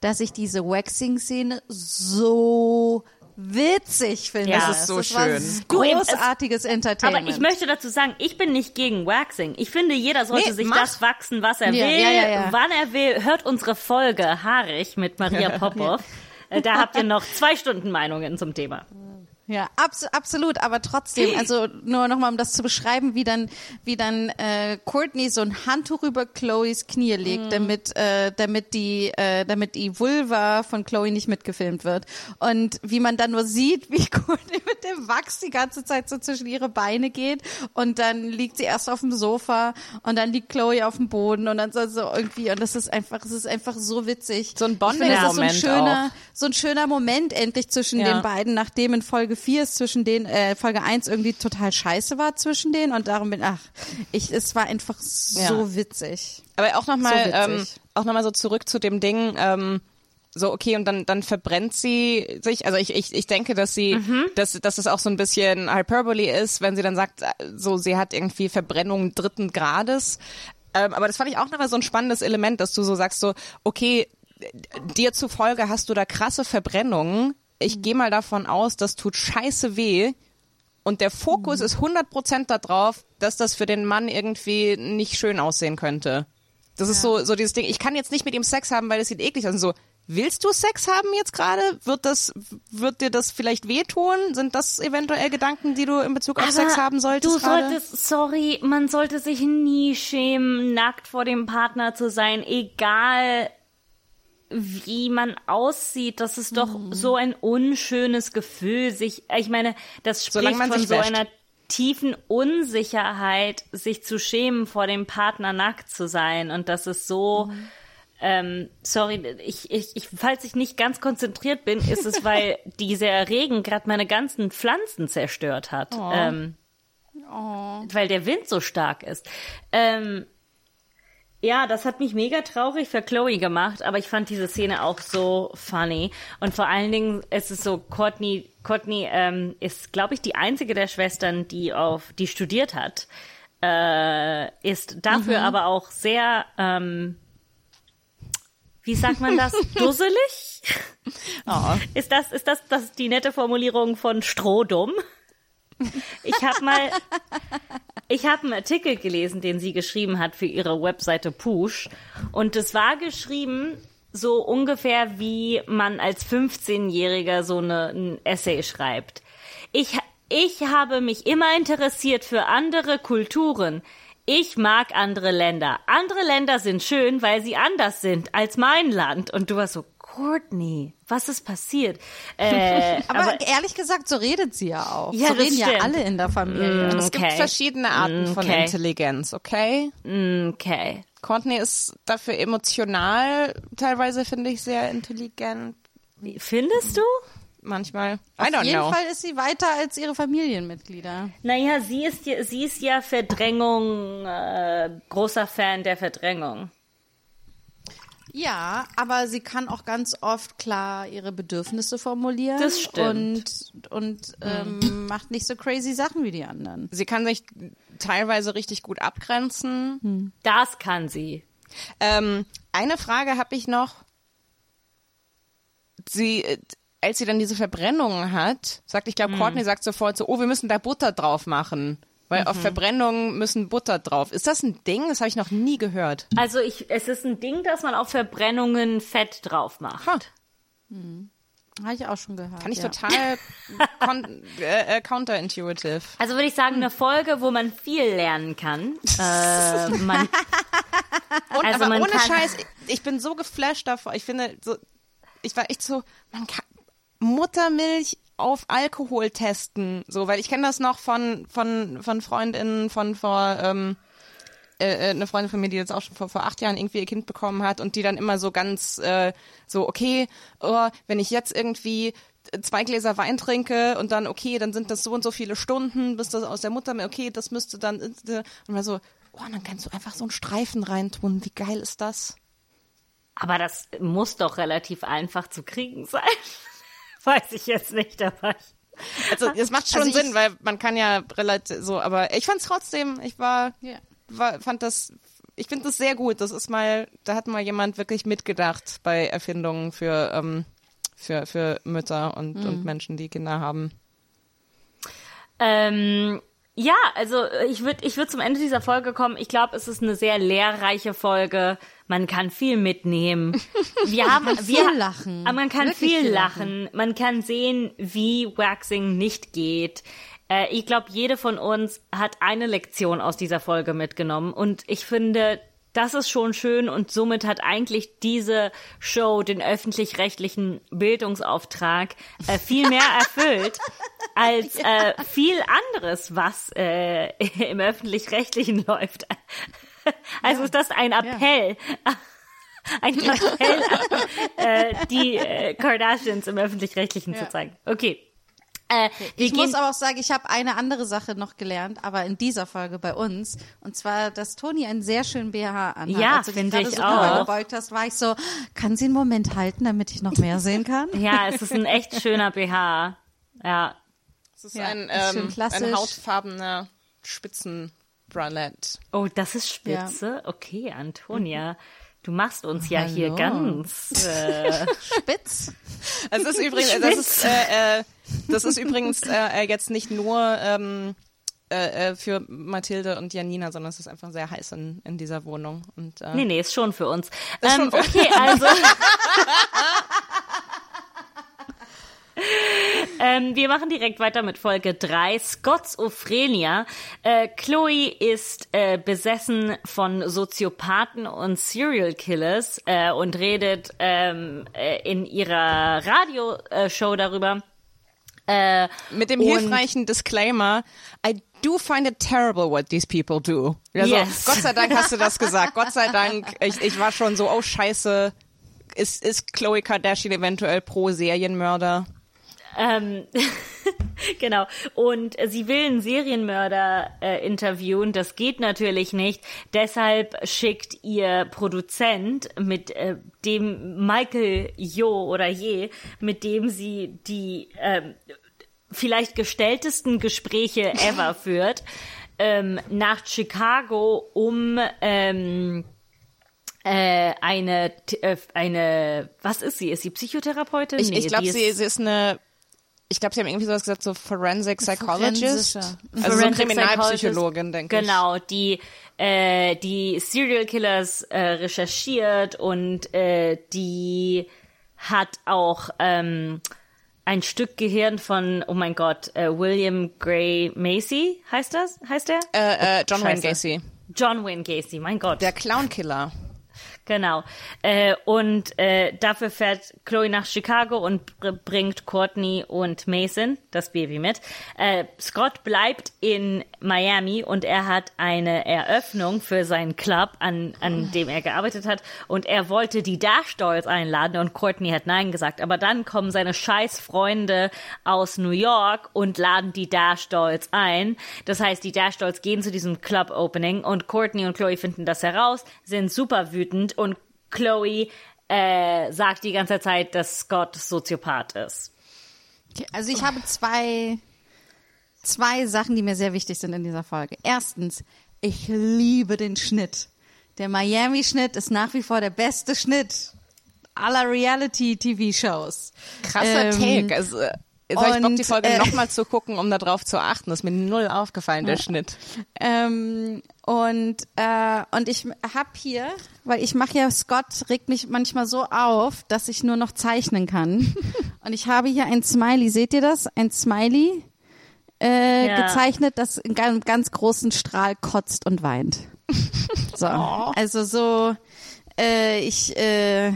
dass ich diese Waxing-Szene so witzig finde. Ja, Es ist so das schön. Großartiges Entertainment. Aber ich möchte dazu sagen, ich bin nicht gegen Waxing. Ich finde, jeder sollte Nee, sich mach. das wachsen, was er Ja, will, ja, ja, ja. wann er will. Hört unsere Folge Haarig mit Maria Popov. Äh, Da habt ihr noch zwei Stunden Meinungen zum Thema. Ja, abs absolut, aber trotzdem, also nur nochmal, um das zu beschreiben, wie dann, wie dann äh, Courtney so ein Handtuch über Chloes Knie legt, damit, äh, damit die, äh, damit die Vulva von Chloe nicht mitgefilmt wird. Und wie man dann nur sieht, wie Courtney mit dem Wachs die ganze Zeit so zwischen ihre Beine geht und dann liegt sie erst auf dem Sofa und dann liegt Chloe auf dem Boden und dann so, so irgendwie, und das ist einfach, es ist einfach so witzig. So ein ist so ein Bonding-Moment schöner, auch. so ein schöner Moment endlich zwischen Ja. den beiden, nachdem in Folge 4 es zwischen den, äh, Folge 1 irgendwie total scheiße war zwischen denen und darum bin, ach, ich, es war einfach so Ja. witzig. Aber auch nochmal, So ähm, auch noch mal so zurück zu dem Ding, ähm, so okay und dann dann verbrennt sie sich. Also ich ich, ich denke, dass sie, dass dass es auch so ein bisschen Hyperbole ist, wenn sie dann sagt, äh, so sie hat irgendwie Verbrennung dritten Grades. Ähm, aber das fand ich auch nochmal so ein spannendes Element, dass du so sagst so okay dir zufolge hast du da krasse Verbrennungen. Ich gehe mal davon aus, das tut scheiße weh. Und der Fokus ist 100% darauf, dass das für den Mann irgendwie nicht schön aussehen könnte. Das ist so, so dieses Ding. Ich kann jetzt nicht mit ihm Sex haben, weil es sieht eklig aus. Und so, willst du Sex haben jetzt gerade? Wird das, wird dir das vielleicht wehtun? Sind das eventuell Gedanken, die du in Bezug auf Sex haben solltest Du solltest, sorry, man sollte sich nie schämen, nackt vor dem Partner zu sein, egal wie man aussieht. Das ist doch Mhm. so ein unschönes Gefühl, sich, ich meine, das spricht von so wäscht. einer tiefen Unsicherheit, sich zu schämen, vor dem Partner nackt zu sein. Und das ist so, Mhm. ähm, sorry, ich, ich, ich, falls ich nicht ganz konzentriert bin, ist es, weil dieser Regen gerade meine ganzen Pflanzen zerstört hat. Oh. Ähm, Weil der Wind so stark ist. Ähm, ja, das hat mich mega traurig für Chloe gemacht, aber ich fand diese Szene auch so funny. Und vor allen Dingen ist es so, Courtney, Courtney ähm, ist, glaube ich, die einzige der Schwestern, die auf, die studiert hat, äh, ist dafür aber auch sehr, ähm, wie sagt man das, dusselig? Oh. Ist das, ist das, das ist die nette Formulierung von Strohdumm? Ich habe mal, ich habe einen Artikel gelesen, den sie geschrieben hat für ihre Webseite Push. Und es war geschrieben so ungefähr, wie man als 15-Jähriger so eine, ein Essay schreibt. Ich, ich habe mich immer interessiert für andere Kulturen. Ich mag andere Länder. Andere Länder sind schön, weil sie anders sind als mein Land. Und du warst so, Courtney, was ist passiert? Äh, Aber, ehrlich gesagt, so redet sie ja auch. Ja, so reden ja stimmt. alle in der Familie. Es gibt Okay. verschiedene Arten von Okay. Intelligenz, okay? okay. Courtney ist dafür emotional teilweise, finde ich, sehr intelligent. Findest du? Manchmal. I Auf jeden know. Fall ist sie weiter als ihre Familienmitglieder. Naja, sie ist ja, sie ist ja Verdrängung, äh, großer Fan der Verdrängung. Ja, aber sie kann auch ganz oft klar ihre Bedürfnisse formulieren. Das stimmt. Und, und ähm, macht nicht so crazy Sachen wie die anderen. Sie kann sich teilweise richtig gut abgrenzen. Das kann sie. Ähm, eine Frage habe ich noch. Sie, äh, als sie dann diese Verbrennungen hat, sagt, ich glaube, Courtney sagt sofort so, oh, wir müssen da Butter drauf machen. Weil auf Verbrennungen müssen Butter drauf. Ist das ein Ding? Das habe ich noch nie gehört. Also ich, es ist ein Ding, dass man auf Verbrennungen Fett drauf macht. Ha. Habe ich auch schon gehört. Fand ich ja. total äh, äh, counterintuitive. Also würde ich sagen, eine Folge, wo man viel lernen kann. Äh, man, Und, Also aber man ohne kann- Scheiß, ich, ich bin so geflasht davor. Ich finde, so, ich war echt so, man kann Muttermilch auf Alkohol testen, so, weil ich kenne das noch von von von Freundinnen von vor ähm, äh, äh, eine Freundin von mir, die jetzt auch schon vor, vor acht Jahren irgendwie ihr Kind bekommen hat und die dann immer so ganz äh, so, okay, oh, wenn ich jetzt irgendwie zwei Gläser Wein trinke und dann, okay, dann sind das so und so viele Stunden, bis das aus der Mutter, okay, das müsste dann, und man so, oh, dann kannst du einfach so einen Streifen reintun, wie geil ist das? aber das muss doch relativ einfach zu kriegen sein. Weiß ich jetzt nicht, aber ich, Also, es macht schon Also Sinn, weil man kann ja relativ so, aber ich fand's trotzdem, ich war, Ja. war fand das, ich finde das sehr gut. Das ist mal, da hat mal jemand wirklich mitgedacht bei Erfindungen für, ähm, für, für Mütter und, Mhm. und Menschen, die Kinder haben. Ähm, ja, also äh, ich würde ich würd zum Ende dieser Folge kommen. Ich glaube, es ist eine sehr lehrreiche Folge. Man kann viel mitnehmen. Wir haben kann wir, viel lachen. Aber man kann Wirklich viel, viel lachen. Man kann sehen, wie Waxing nicht geht. Äh, ich glaube, jede von uns hat eine Lektion aus dieser Folge mitgenommen. Und ich finde, das ist schon schön und somit hat eigentlich diese Show den öffentlich-rechtlichen Bildungsauftrag äh, viel mehr erfüllt als äh, viel anderes, was äh, im öffentlich-rechtlichen läuft. Also ist das ein Appell. Ein Appell, äh, die äh, Kardashians im öffentlich-rechtlichen zu zeigen. Okay. Äh, wir Ich gehen, muss aber auch sagen, ich habe eine andere Sache noch gelernt, aber in dieser Folge bei uns. Und zwar, dass Toni einen sehr schönen BH anhat. Ja, Als du dich finde gerade ich so auch. gebeugt hast, war ich so, kann sie einen Moment halten, damit ich noch mehr sehen kann? ja, es ist ein echt schöner BH. Ja. Es ist Ja, ein, ähm, ein hautfarbener Spitzenbralette. Oh, das ist spitze. Okay, Antonia. Du machst uns ja hier Hallo. ganz. Äh, Spitz. Es ist übrigens, das ist, äh, äh, das ist übrigens äh, jetzt nicht nur ähm, äh, äh, für Mathilde und Janina, sondern es ist einfach sehr heiß in, in dieser Wohnung. Und, äh, nee, nee, ist schon für uns. Ist Ähm, schon für- okay, also. ähm, wir machen direkt weiter mit Folge 3, Scott's Ophrenia. Äh, Chloe ist äh, besessen von Soziopathen und Serial Killers äh, und redet ähm, äh, in ihrer Radioshow darüber. Äh, Mit dem hilfreichen Disclaimer, I do find it terrible what these people do. Also, Yes. Gott sei Dank hast du das gesagt. Gott sei Dank. Ich, ich war schon so, oh scheiße, ist, ist Chloe Kardashian eventuell pro Serienmörder? Ähm, genau. Und äh, sie will einen Serienmörder äh, interviewen. Das geht natürlich nicht. Deshalb schickt ihr Produzent mit äh, dem Michael Jo oder Je, mit dem sie die ähm, vielleicht gestelltesten Gespräche ever führt, ähm, nach Chicago, um ähm, äh, eine, äh, eine, was ist sie? Ist sie Psychotherapeutin? Ich, Nee, ich glaube, sie, sie ist eine, ich glaube, sie haben irgendwie sowas gesagt, so Forensic Psychologist. Also so Forensic Kriminalpsychologin, Psychologist. denke ich. Genau, die äh, die Serial Killers äh, recherchiert und äh, die hat auch ähm, ein Stück Gehirn von, oh mein Gott, äh, William Gray Macy heißt das? Heißt der? Äh, äh, John Wayne Scheiße. Gacy. John Wayne Gacy, mein Gott. Der Clownkiller. Genau. Äh, und äh, dafür fährt Chloe nach Chicago und br bringt Courtney und Mason, das Baby, mit. Äh, Scott bleibt in Miami und er hat eine Eröffnung für seinen Club, an, an dem er gearbeitet hat. Und er wollte die Dash Dolls einladen und Courtney hat Nein gesagt. Aber dann kommen seine scheiß Freunde aus New York und laden die Dash Dolls ein. Das heißt, die Dash Dolls gehen zu diesem Club Opening und Courtney und Chloe finden das heraus, sind super wütend und Chloe äh, sagt die ganze Zeit, dass Scott Soziopath ist. Also ich habe zwei, zwei Sachen, die mir sehr wichtig sind in dieser Folge. Erstens, ich liebe den Schnitt. Der Miami-Schnitt ist nach wie vor der beste Schnitt aller Reality-TV-Shows. Krasser Ähm, Take. Also, äh, jetzt habe ich Bock, die Folge äh, nochmal zu gucken, um da drauf zu achten. Das ist mir null aufgefallen, der Schnitt. Ähm, und äh, und ich hab hier, weil ich mache ja Scott regt mich manchmal so auf, dass ich nur noch zeichnen kann. Und ich habe hier ein Smiley. Seht ihr das? Ein Smiley äh, Ja. gezeichnet, das in einem ganz großen Strahl kotzt und weint. So, also so, äh, ich, äh,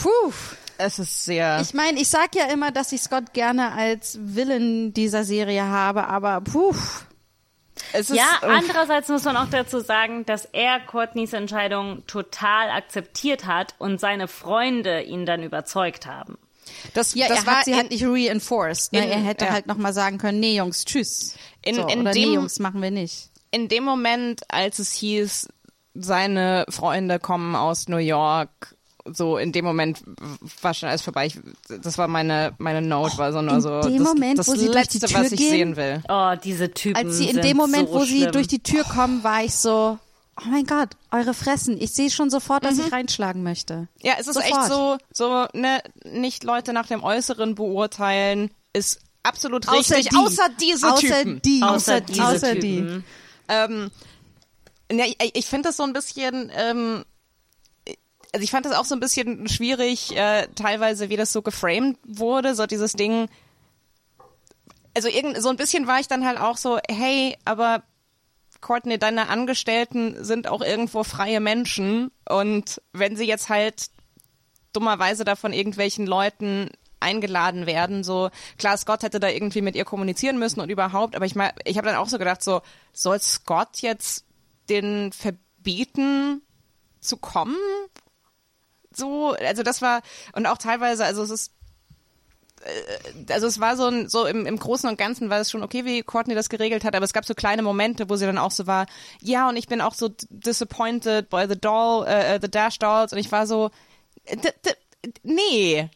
puh. Es ist sehr. Ich meine, ich sag ja immer, dass ich Scott gerne als Villain dieser Serie habe, aber puh. es ist, Ja, uff. andererseits muss man auch dazu sagen, dass er Courtneys Entscheidung total akzeptiert hat und seine Freunde ihn dann überzeugt haben. Das, Ja, das er war hat sie in, halt nicht reinforced. Ne? in- er hätte ja. halt noch mal sagen können, nee, Jungs, tschüss. In- so, in oder dem- nee, Jungs, machen wir nicht. in dem Moment, als es hieß, seine Freunde kommen aus New York, so in dem Moment war schon alles vorbei. Ich, das war meine meine Note, war so nur in so dem das, Moment, das wo sie durch letzte, was ich gehen, sehen will. Oh, diese Typen. Als sie in sind dem Moment, so wo sie schlimm. durch die Tür kommen, war ich so, oh mein Gott, eure Fressen. Ich sehe schon sofort, dass ich reinschlagen möchte. Ja, es ist echt Sofort. so, so ne, nicht Leute nach dem Äußeren beurteilen, ist absolut Außer richtig, die. außer diese außer Typen. Die. Außer diese außer Typen. Ähm, ja, ich, ich finde das so ein bisschen, ähm, also ich fand das auch so ein bisschen schwierig, äh, teilweise, wie das so geframed wurde, so dieses Ding. Also irgend, so ein bisschen war ich dann halt auch so, hey, aber Courtney, deine Angestellten sind auch irgendwo freie Menschen und wenn sie jetzt halt dummerweise da von irgendwelchen Leuten eingeladen werden, so klar, Scott hätte da irgendwie mit ihr kommunizieren müssen und überhaupt, aber ich mal, ich habe dann auch so gedacht, so soll Scott jetzt den verbieten zu kommen? So, also das war und auch teilweise, also es ist also es war so ein, so im, im Großen und Ganzen war es schon okay, wie Courtney das geregelt hat, aber es gab so kleine Momente, wo sie dann auch so war, ja, und ich bin auch so disappointed by the doll, äh, äh, the Dash Dolls und ich war so, äh, nee,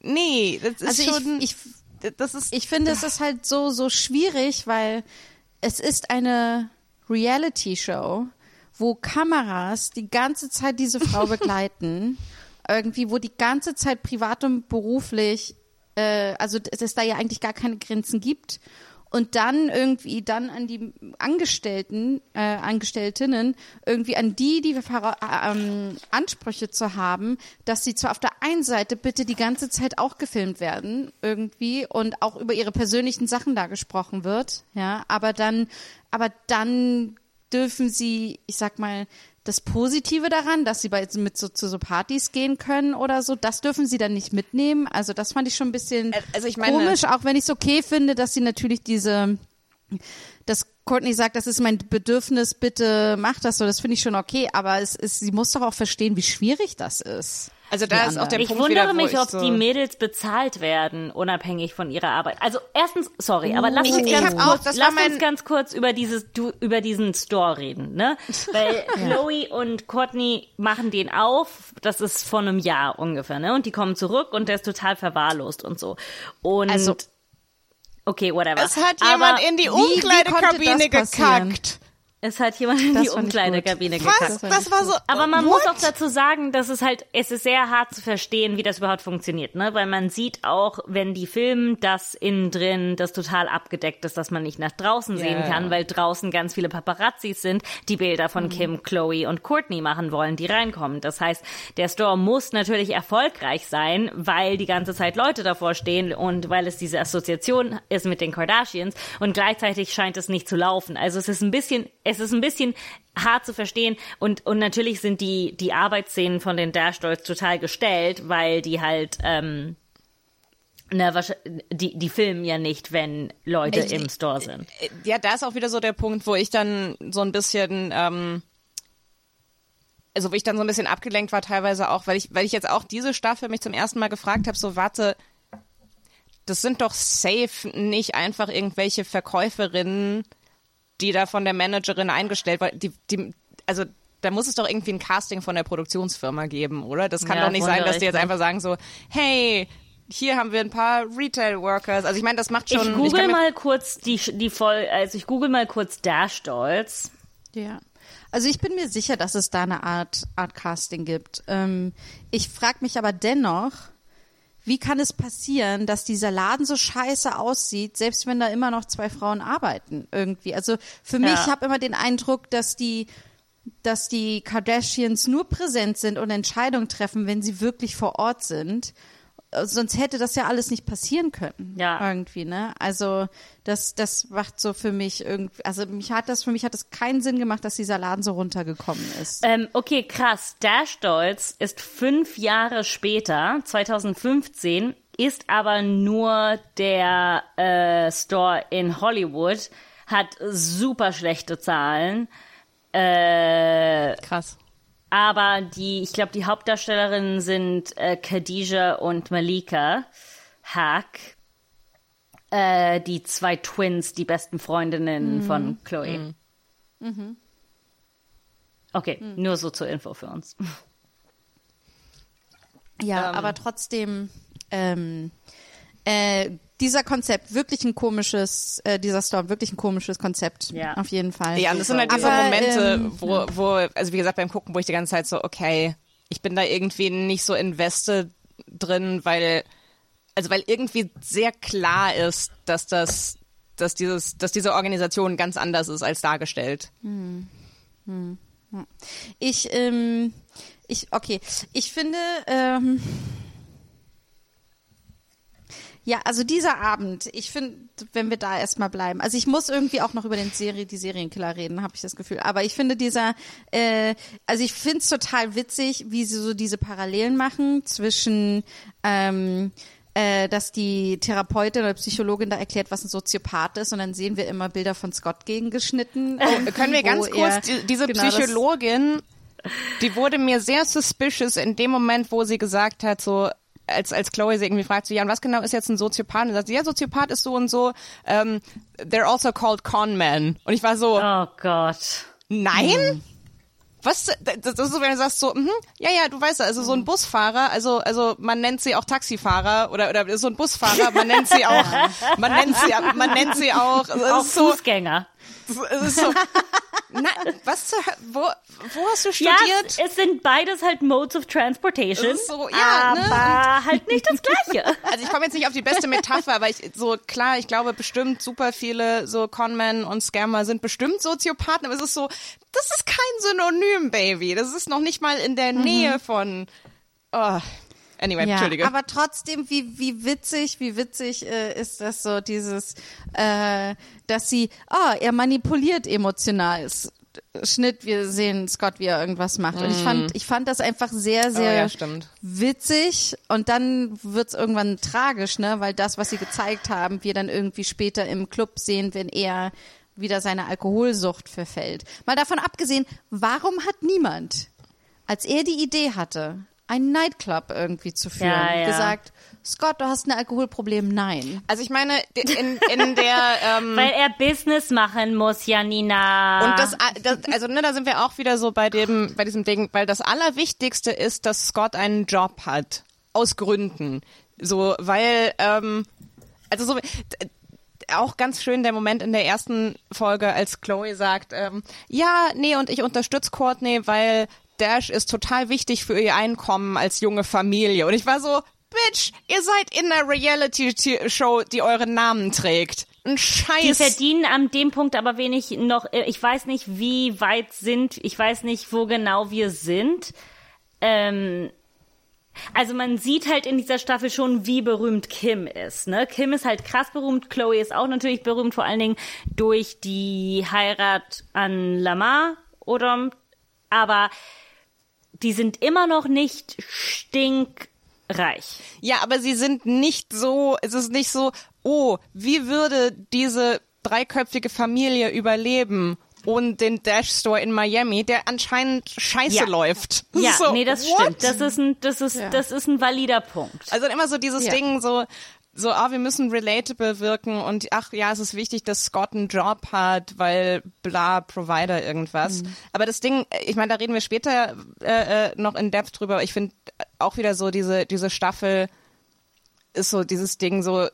nee, das ist Also schon, ich, ich, das ist, ich finde, es ist halt so, so schwierig, weil es ist eine Reality-Show, wo Kameras die ganze Zeit diese Frau begleiten, irgendwie, wo die ganze Zeit privat und beruflich, äh, also dass es da ja eigentlich gar keine Grenzen gibt. Und dann irgendwie dann an die Angestellten, äh, Angestelltinnen, irgendwie an die, die Vora- äh, ähm, Ansprüche zu haben, dass sie zwar auf der einen Seite bitte die ganze Zeit auch gefilmt werden, irgendwie, und auch über ihre persönlichen Sachen da gesprochen wird, ja, aber dann, aber dann dürfen sie, ich sag mal, das Positive daran, dass sie bei, mit so, zu so Partys gehen können oder so, das dürfen sie dann nicht mitnehmen. Also das fand ich schon ein bisschen Also ich meine- komisch, auch wenn ich es okay finde, dass sie natürlich diese, dass Courtney sagt, das ist mein Bedürfnis, bitte mach das so, das finde ich schon okay, aber es ist, sie muss doch auch verstehen, wie schwierig das ist. Also da ist auch der Ich Punkt wundere wieder, wo mich, ich ob so, die Mädels bezahlt werden, unabhängig von ihrer Arbeit. Also erstens, sorry, aber lass Ich- uns ich ganz auch- kurz, das war lass uns ganz kurz über dieses du, über diesen Store reden, ne? Weil Chloe und Courtney machen den auf, das ist vor einem Jahr ungefähr, ne? Und die kommen zurück und der ist total verwahrlost und so. Und Also- okay, whatever. es hat Aber jemand in die wie- wie Umkleidekabine konnte das passieren? gekackt. Es hat jemand in Das die Umkleidekabine gekackt. Das war so. Aber man what? muss auch dazu sagen, dass es halt, es ist sehr hart zu verstehen, wie das überhaupt funktioniert, ne? Weil man sieht auch, wenn die filmen, dass innen drin das total abgedeckt ist, dass man nicht nach draußen sehen Ja, kann, weil draußen ganz viele Paparazzis sind, die Bilder von Kim, Chloe und Courtney machen wollen, die reinkommen. Das heißt, der Store muss natürlich erfolgreich sein, weil die ganze Zeit Leute davor stehen und weil es diese Assoziation ist mit den Kardashians und gleichzeitig scheint es nicht zu laufen. Also es ist ein bisschen, es ist ein bisschen hart zu verstehen und und natürlich sind die die Arbeitsszenen von den Dolls total gestellt, weil die halt ähm, na, wahrsch- die die filmen ja nicht, wenn Leute Ich- im Store sind. ja, da ist auch wieder so der Punkt, wo ich dann so ein bisschen, ähm, also wo ich dann so ein bisschen abgelenkt war teilweise auch, weil ich, weil ich jetzt auch diese Staffel mich zum ersten Mal gefragt habe, so warte, das sind doch safe nicht einfach irgendwelche Verkäuferinnen, die da von der Managerin eingestellt weil die, die, also da muss es doch irgendwie ein Casting von der Produktionsfirma geben, oder? Das kann Ja, doch nicht sein, dass die ich jetzt mich. einfach sagen so, hey, hier haben wir ein paar Retail-Workers. Also ich meine, das macht schon. ich google mir- mal kurz die die voll also ich google mal kurz Dash Dolls. Ja. Also ich bin mir sicher, dass es da eine Art, Art Casting gibt. Ähm, ich frage mich aber dennoch, wie kann es passieren, dass dieser Laden so scheiße aussieht, selbst wenn da immer noch zwei Frauen arbeiten irgendwie? Also für mich, Ja. ich habe immer den Eindruck, dass die dass die Kardashians nur präsent sind und Entscheidungen treffen, wenn sie wirklich vor Ort sind. Sonst hätte das ja alles nicht passieren können. Ja. Irgendwie, ne? Also das, das macht so für mich irgendwie, also mich hat das, für mich hat es keinen Sinn gemacht, dass dieser Laden so runtergekommen ist. Ähm, okay, krass. Dash Dolls ist fünf Jahre später, 2015, ist aber nur der äh, Store in Hollywood, hat super schlechte Zahlen. Äh, Krass. Aber die, ich glaube, die Hauptdarstellerinnen sind äh, Khadija und Malika Hack. Äh, die zwei Twins, die besten Freundinnen von Chloe. Okay, nur so zur Info für uns. Ja, Ähm. aber trotzdem, ähm, äh, dieser Konzept, wirklich ein komisches, äh, dieser Storm, wirklich ein komisches Konzept. Ja. Auf jeden Fall. Ja, und das sind halt diese Aber, Momente, ähm, wo, wo, also wie gesagt, beim Gucken, wo ich die ganze Zeit so, okay, ich bin da irgendwie nicht so invested drin, weil, also weil irgendwie sehr klar ist, dass das, dass dieses, dass diese Organisation ganz anders ist als dargestellt. Ich, ähm, ich, okay, ich finde, ähm, ja, also dieser Abend, ich finde, wenn wir da erstmal bleiben, also ich muss irgendwie auch noch über den Serie, die Serienkiller reden, habe ich das Gefühl. Aber ich finde dieser, äh, also ich finde es total witzig, wie sie so diese Parallelen machen zwischen ähm, äh, dass die Therapeutin oder Psychologin da erklärt, was ein Soziopath ist und dann sehen wir immer Bilder von Scott gegengeschnitten. Oh, Können wir ganz er kurz, die, diese genau Psychologin, die wurde mir sehr suspicious in dem Moment, wo sie gesagt hat, so, als, als Chloe sie irgendwie fragt, so, ja, und was genau ist jetzt ein Soziopath? Und sagt, sie, ja, Soziopath ist so und so, ähm, they're also called con men. Und ich war so, Oh Gott. nein? Was? Das ist so, wenn du sagst so, mhm, ja, ja, du weißt, also so ein Busfahrer, also, also man nennt sie auch Taxifahrer oder, oder so ein Busfahrer, man nennt sie auch, man nennt sie, man nennt sie auch, also Auch ist so, Fußgänger. es ist so, na, was zur, wo, wo hast du Ja, studiert? es, es sind beides halt Modes of Transportation. So, ja, ne? aber halt nicht das Gleiche. Also ich komme jetzt nicht auf die beste Metapher, aber ich so klar, ich glaube bestimmt super viele so Conmen und Scammer sind bestimmt Soziopathen, aber es ist so, das ist kein Synonym, Baby. Das ist noch nicht mal in der Nähe von. Oh. Anyway, Ja, Entschuldige. aber trotzdem, wie, wie witzig, wie witzig äh, ist das so, dieses, äh, dass sie, ah, er manipuliert emotional. Es, Schnitt, wir sehen Scott, wie er irgendwas macht. Und ich fand, ich fand das einfach sehr, sehr Mhm. Oh ja, witzig. Und dann wird's irgendwann tragisch, ne, weil das, was sie gezeigt haben, wir dann irgendwie später im Club sehen, wenn er wieder seine Alkoholsucht verfällt. Mal davon abgesehen, warum hat niemand, als er die Idee hatte, einen Nightclub irgendwie zu führen, Ja, ja. gesagt, Scott, du hast ein Alkoholproblem? Nein. also ich meine, in, in der ähm, Weil er Business machen muss, Janina. Und das, das also ne, da sind wir auch wieder so bei dem, bei diesem Ding, weil das Allerwichtigste ist, dass Scott einen Job hat. Aus Gründen. So, weil, ähm, also so, auch ganz schön der Moment in der ersten Folge, als Chloe sagt, ähm, ja, nee, und ich unterstütze Courtney, weil Dash ist total wichtig für ihr Einkommen als junge Familie. Und ich war so, Bitch, ihr seid in einer Reality-Show, die euren Namen trägt. Ein die Scheiß. verdienen an dem Punkt aber wenig noch, äh, ich weiß nicht, wie weit sind, ich weiß nicht, wo genau wir sind. Ähm, also man sieht halt in dieser Staffel schon, wie berühmt Kim ist. Ne? Kim ist halt krass berühmt, Chloe ist auch natürlich berühmt, vor allen Dingen durch die Heirat an Lamar oder aber die sind immer noch nicht stinkreich. Ja, aber sie sind nicht so, es ist nicht so, oh, wie würde diese dreiköpfige Familie überleben ohne den Dash Store in Miami, der anscheinend scheiße Ja. läuft. Ja, so, nee, das what? stimmt. Das ist ein, das ist, das ist ein valider Punkt. Also immer so dieses Ja. Ding, so, so, ah, wir müssen relatable wirken und ach ja, es ist wichtig, dass Scott einen Job hat, weil bla, Provider irgendwas. Aber das Ding, ich meine, da reden wir später äh, äh, noch in Depth drüber, aber ich finde auch wieder so, diese, diese Staffel ist so dieses Ding, so,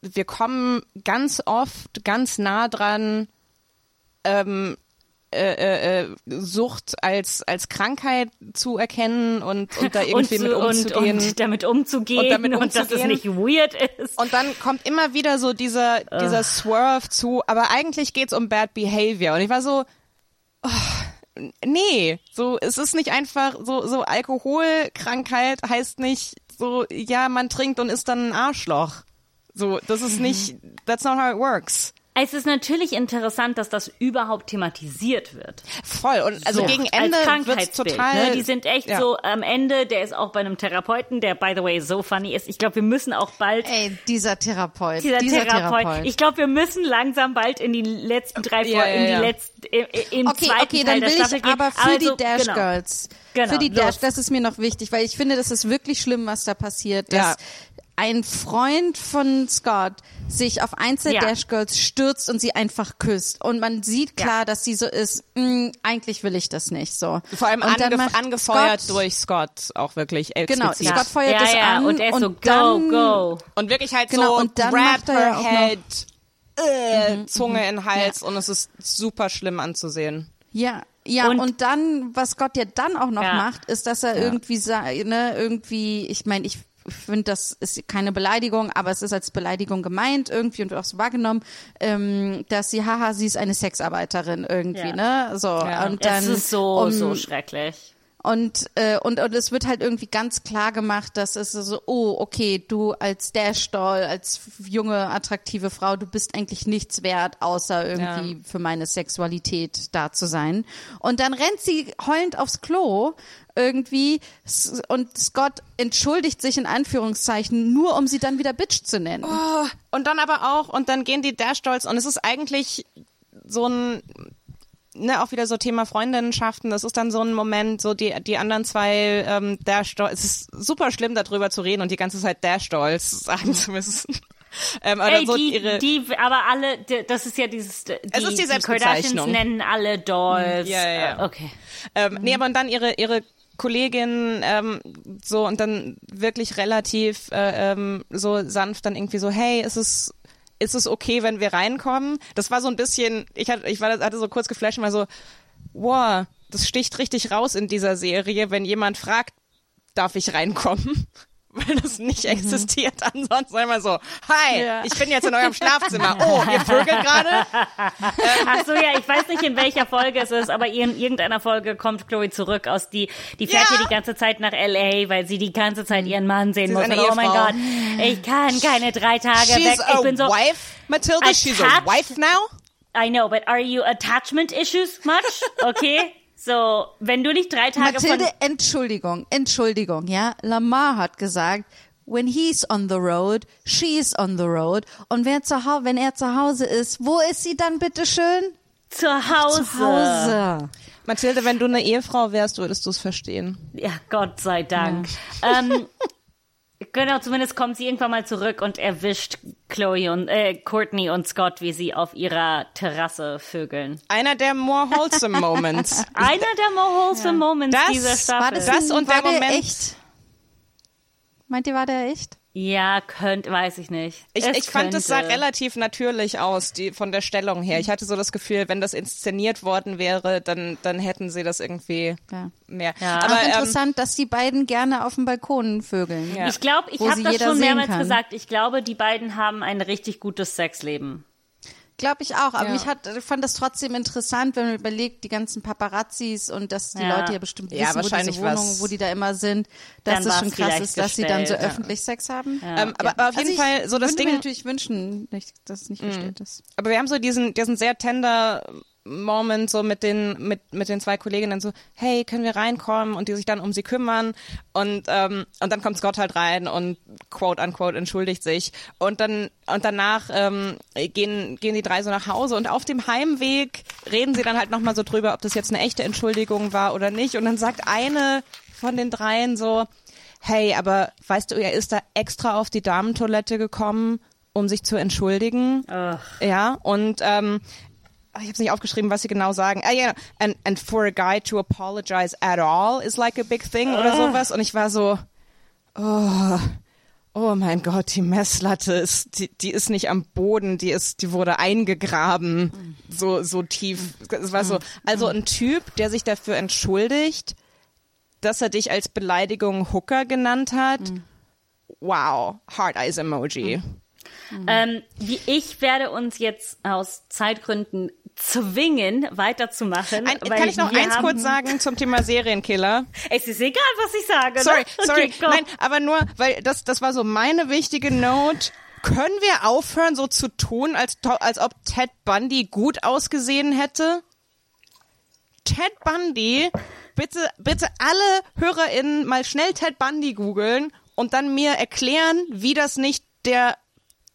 wir kommen ganz oft ganz nah dran, ähm, äh, äh, äh, Sucht als als Krankheit zu erkennen und, und da irgendwie und, mit zu- und, umzugehen. und damit umzugehen Und damit dass es umzugehen. nicht weird ist. Und dann kommt immer wieder so dieser, dieser Swerve zu, aber eigentlich geht's um Bad Behavior. Und ich war so, oh, nee, so, es ist nicht einfach, so, so Alkoholkrankheit heißt nicht so, ja, man trinkt und ist dann ein Arschloch. So, das ist nicht, that's not how it works. Es ist natürlich interessant, dass das überhaupt thematisiert wird. Voll. Und also So, gegen Ende wird's Krankheitsbild. total. ne? Die sind echt ja. so am Ende, der ist auch bei einem Therapeuten, der by the way so funny ist. Ich glaube, wir müssen auch bald Ey, dieser Therapeut. dieser, dieser Therapeut. Ich glaube, wir müssen langsam bald in die letzten drei Ja, Folgen, ja, in die letzten, im, Okay, zweiten okay, Teil dann der will Staffel ich gehen. aber für Also, die Dash genau. Girls. Genau, für die los. Dash, das ist mir noch wichtig, weil ich finde, das ist wirklich schlimm, was da passiert, dass Ja. Ein Freund von Scott sich auf eins der Ja. Dash Girls stürzt und sie einfach küsst. Und man sieht Ja. klar, dass sie so ist, "Mm, eigentlich will ich das nicht so. Vor allem und angef angefeuert Scott, durch Scott auch wirklich Genau, explizit. Scott feuert ja, das ja, an und er ist so, go, dann, go. Und wirklich halt Genau, so und dann grab er ja her head, äh, Zunge in den Hals und es ist super schlimm anzusehen. Ja, ja, Und- und, dann, was Gott ja dann auch noch Ja. macht, ist, dass er irgendwie, sa- ne, irgendwie, ich meine, ich finde, das ist keine Beleidigung, aber es ist als Beleidigung gemeint irgendwie und wird auch so wahrgenommen, ähm, dass sie, haha, sie ist eine Sexarbeiterin irgendwie, Ja. ne, so, Ja. und dann, Es ist so, um, so schrecklich. Und, äh, und, und es wird halt irgendwie ganz klar gemacht, dass es so, oh, okay, du als Dash-Doll, als junge, attraktive Frau, du bist eigentlich nichts wert, außer irgendwie für meine Sexualität da zu sein. Und dann rennt sie heulend aufs Klo irgendwie und Scott entschuldigt sich in Anführungszeichen, nur um sie dann wieder Bitch zu nennen. Oh, und dann aber auch, und dann gehen die Dash Dolls und es ist eigentlich so ein, ne, auch wieder so Thema Freundinnenschaften, das ist dann so ein Moment, so die, die anderen zwei ähm, Dash Dolls, es ist super schlimm darüber zu reden und die ganze Zeit Dash Dolls sagen zu müssen. ähm, Ey, so die, ihre, die, aber alle, die, das ist ja dieses, die, Es ist die die Kardashians nennen alle Dolls. Ja, ja, ja. Äh, Okay. Ähm, Nee, aber und dann ihre, ihre Kollegin ähm, so und dann wirklich relativ äh, ähm, so sanft dann irgendwie so, hey, ist es ist es okay, wenn wir reinkommen? Das war so ein bisschen, ich hatte, ich war, hatte so kurz geflasht und war so, wow, das sticht richtig raus in dieser Serie, wenn jemand fragt, darf ich reinkommen? Weil das nicht existiert. Ansonsten immer so, hi, Ja. ich bin jetzt in eurem Schlafzimmer. Oh, ihr vögelt gerade? Ach so, ja, ich weiß nicht, in welcher Folge es ist, aber in irgendeiner Folge kommt Chloe zurück aus die, die fährt Ja. hier die ganze Zeit nach L.A., weil sie die ganze Zeit ihren Mann sehen muss. Und oh mein. Gott, ich kann keine drei Tage She's weg. Ich bin so, wife, Matilda. She's a wife now. I know, but are you attachment issues much? Okay? So, wenn du nicht drei Tage Mathilde, von... Entschuldigung, Entschuldigung, ja. Lamar hat gesagt, when he's on the road, she's on the road. Und wer zu Hause, wenn er zu Hause ist, wo ist sie dann bitte schön? Zu Hause. Zu Hause. Mathilde, wenn du eine Ehefrau wärst, würdest du es verstehen. Ja, Gott sei Dank. Ähm, genau, zumindest kommt sie irgendwann mal zurück und erwischt Chloe und äh, Courtney und Scott, wie sie auf ihrer Terrasse vögeln. Einer der more wholesome Moments. Einer der more wholesome Moments Das dieser war Staffel. War das, Das und war der der Moment- echt? Meint ihr, war der echt? Ja, könnt, weiß ich nicht. Ich, Es ich fand, es sah könnte. relativ natürlich aus, die, von der Stellung her. Ich hatte so das Gefühl, wenn das inszeniert worden wäre, dann, dann hätten sie das irgendwie Ja. mehr. Ja. Aber Auch ähm, interessant, dass die beiden gerne auf dem Balkon vögeln. Ja. Ich glaube, ich habe das schon mehrmals kann. gesagt. Ich glaube, die beiden haben ein richtig gutes Sexleben. Glaube ich auch, aber Ja. mich hat, ich fand das trotzdem interessant, wenn man überlegt, die ganzen Paparazzis und dass die Ja. Leute ja bestimmt Ja, wissen, wo wahrscheinlich diese Wohnungen, wo die da immer sind, dass das schon krass ist, dass sie dann so ja. öffentlich Sex haben. ähm, aber, aber auf jeden Also ich Fall so das würde Ding. mir natürlich wünschen, dass es nicht gestellt ist. Aber wir haben so diesen, diesen sehr tender Moment so mit den mit mit den zwei Kolleginnen so hey können wir reinkommen? Und die sich dann um sie kümmern. Und ähm, und dann kommt Scott halt rein und quote unquote entschuldigt sich. Und dann und danach ähm, gehen gehen die drei so nach Hause. Und auf dem Heimweg reden sie dann halt noch mal so drüber ob das jetzt eine echte Entschuldigung war oder nicht. Und dann sagt eine von den dreien so hey aber weißt du er ist da extra auf die Damentoilette gekommen um sich zu entschuldigen? Ja, und ähm, ich habe nicht aufgeschrieben, was sie genau sagen. Ah, ja, and, and for a guy to apologize at all is like a big thing oder sowas. Und ich war so, oh, oh mein Gott, die Messlatte ist, die, die ist nicht am Boden, die ist, die wurde eingegraben, so, so tief. Es war so, also ein Typ, der sich dafür entschuldigt, dass er dich als Beleidigung Hooker genannt hat. Wow, Heart Eyes Emoji. Ähm, wie ich werde uns jetzt aus Zeitgründen zwingen, weiterzumachen. Ein, kann ich noch eins kurz sagen zum Thema Serienkiller? Es ist egal, was ich sage. Sorry, ne? Okay, sorry. go. Nein, aber nur, weil das, das war so meine wichtige Note. Können wir aufhören, so zu tun, als, als ob Ted Bundy gut ausgesehen hätte? Ted Bundy, bitte, bitte alle HörerInnen mal schnell Ted Bundy googeln und dann mir erklären, wie das nicht der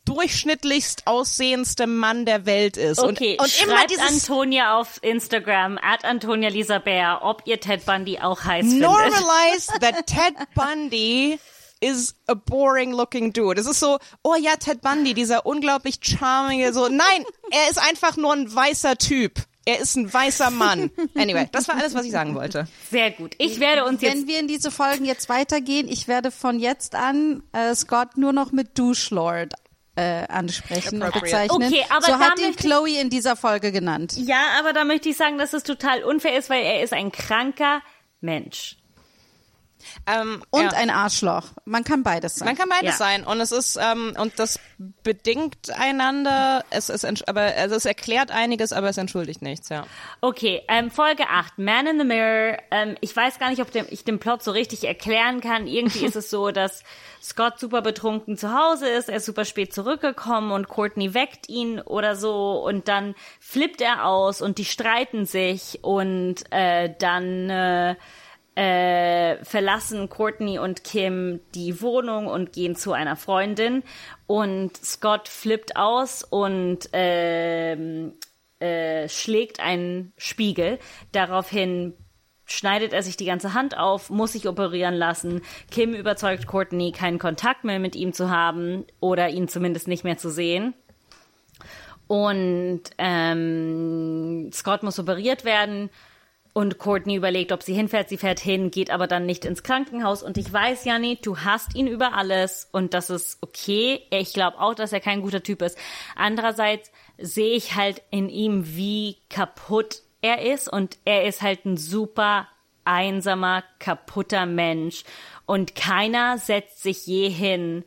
durchschnittlichst aussehendste Mann der Welt ist. Okay, und, und immer schreibt dieses Antonia auf Instagram, at Antonia Lisa Bär, ob ihr Ted Bundy auch heiß findet. normalize that Ted Bundy is a boring looking dude. Es ist so, oh ja, Ted Bundy, dieser unglaublich charmige, so, nein, er ist einfach nur ein weißer Typ. Er ist ein weißer Mann. Anyway, das war alles, was ich sagen wollte. Sehr gut. Ich werde uns jetzt Wenn wir in diese Folgen jetzt weitergehen, ich werde von jetzt an äh, Scott nur noch mit Douchelord äh, ansprechen und bezeichnen. Okay, aber so hat ihn Chloe in dieser Folge genannt. Ja, aber da möchte ich sagen, dass es total unfair ist, weil er ist ein kranker Mensch. Ähm, Und ja. ein Arschloch. Man kann beides sein. Man kann beides Ja. sein und es ist ähm, und das bedingt einander. Es ist aber also es erklärt einiges, aber es entschuldigt nichts. Ja. Okay, ähm, Folge 8, Man in the Mirror. Ähm, ich weiß gar nicht, ob dem, ich den Plot so richtig erklären kann. Irgendwie ist es so, dass Scott super betrunken zu Hause ist, er ist super spät zurückgekommen und Courtney weckt ihn oder so und dann flippt er aus und die streiten sich und äh, dann äh, äh, verlassen Courtney und Kim die Wohnung und gehen zu einer Freundin und Scott flippt aus und ähm, äh, schlägt einen Spiegel. Daraufhin schneidet er sich die ganze Hand auf, muss sich operieren lassen. Kim überzeugt Courtney, keinen Kontakt mehr mit ihm zu haben oder ihn zumindest nicht mehr zu sehen. Und ähm, Scott muss operiert werden. Und Courtney überlegt, ob sie hinfährt. Sie fährt hin, geht aber dann nicht ins Krankenhaus. Und ich weiß, Janni, du hast ihn über alles und das ist okay. Ich glaube auch, dass er kein guter Typ ist. Andererseits sehe ich halt in ihm, wie kaputt er ist. Und er ist halt ein super einsamer, kaputter Mensch. Und keiner setzt sich je hin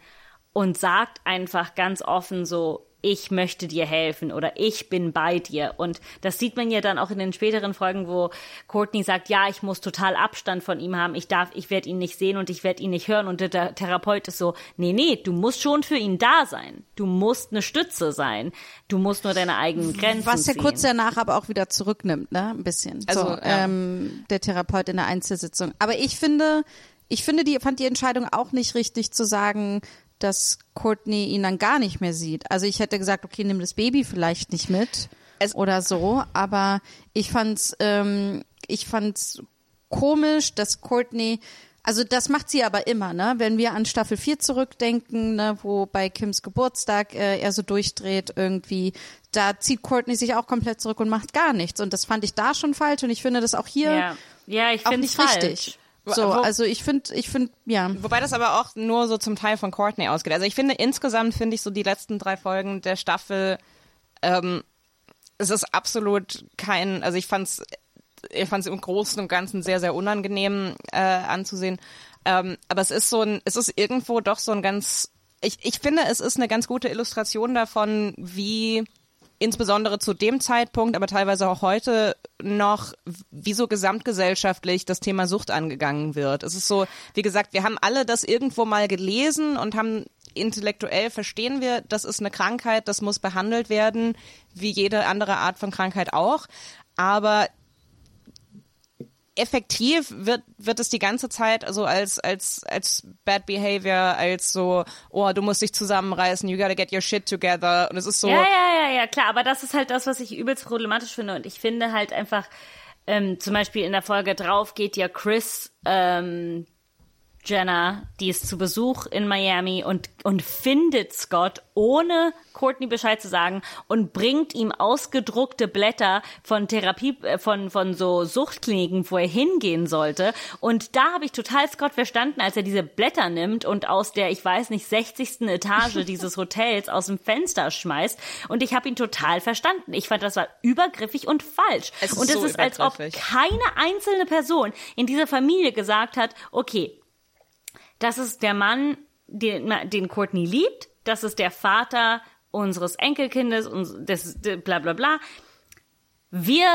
und sagt einfach ganz offen so, ich möchte dir helfen oder ich bin bei dir. Und das sieht man ja dann auch in den späteren Folgen, wo Courtney sagt, ja, ich muss total Abstand von ihm haben, ich darf, ich werde ihn nicht sehen und ich werde ihn nicht hören. Und der Therapeut ist so, nee, nee, du musst schon für ihn da sein. Du musst eine Stütze sein. Du musst nur deine eigenen Grenzen Was er kurz danach aber auch wieder zurücknimmt, ne? Ein bisschen. Also, so, ja. ähm, der Therapeut in der Einzelsitzung. Aber ich finde, ich finde die, fand die Entscheidung auch nicht richtig zu sagen, dass Courtney ihn dann gar nicht mehr sieht. Also ich hätte gesagt, okay, nimm das Baby vielleicht nicht mit Es- oder so, aber ich fand's, ähm, ich fand's komisch, dass Courtney also das macht sie aber immer, ne? Wenn wir an Staffel 4 zurückdenken, ne, wo bei Kims Geburtstag äh, er so durchdreht irgendwie, da zieht Courtney sich auch komplett zurück und macht gar nichts. Und das fand ich da schon falsch und ich finde das auch hier Ja, ja ich auch nicht falsch. richtig. So, also ich finde, ich finde, ja. Wobei das aber auch nur so zum Teil von Courtney ausgeht. Also ich finde insgesamt finde ich so die letzten drei Folgen der Staffel, ähm, es ist absolut kein, also ich fand's, ich fand's im Großen und Ganzen sehr, sehr unangenehm äh, anzusehen. Ähm, aber es ist so ein, es ist irgendwo doch so ein ganz, ich, ich finde, es ist eine ganz gute Illustration davon, wie insbesondere zu dem Zeitpunkt, aber teilweise auch heute noch, wie so gesamtgesellschaftlich das Thema Sucht angegangen wird. Es ist so, wie gesagt, wir haben alle das irgendwo mal gelesen und haben intellektuell verstehen wir, das ist eine Krankheit, das muss behandelt werden, wie jede andere Art von Krankheit auch. Aber effektiv wird, wird es die ganze Zeit also als, als, als Bad Behavior, als so, oh, du musst dich zusammenreißen, you gotta get your shit together. Und es ist so, Ja, ja, ja, ja, klar. Aber das ist halt das, was ich übelst problematisch finde. Und ich finde halt einfach, ähm, zum Beispiel in der Folge drauf geht ja Chris ähm, Jenner, die ist zu Besuch in Miami und, und findet Scott, ohne Courtney Bescheid zu sagen, und bringt ihm ausgedruckte Blätter von Therapie, äh, von, von so Suchtkliniken, wo er hingehen sollte. Und da habe ich total Scott verstanden, als er diese Blätter nimmt und aus der, ich weiß nicht, 60. Etage dieses Hotels aus dem Fenster schmeißt. Und ich habe ihn total verstanden. Ich fand, das war übergriffig und falsch. Es und es so ist, als ob keine einzelne Person in dieser Familie gesagt hat, okay, das ist der Mann, den, den Courtney liebt. das ist der Vater unseres Enkelkindes und des bla bla bla. Wir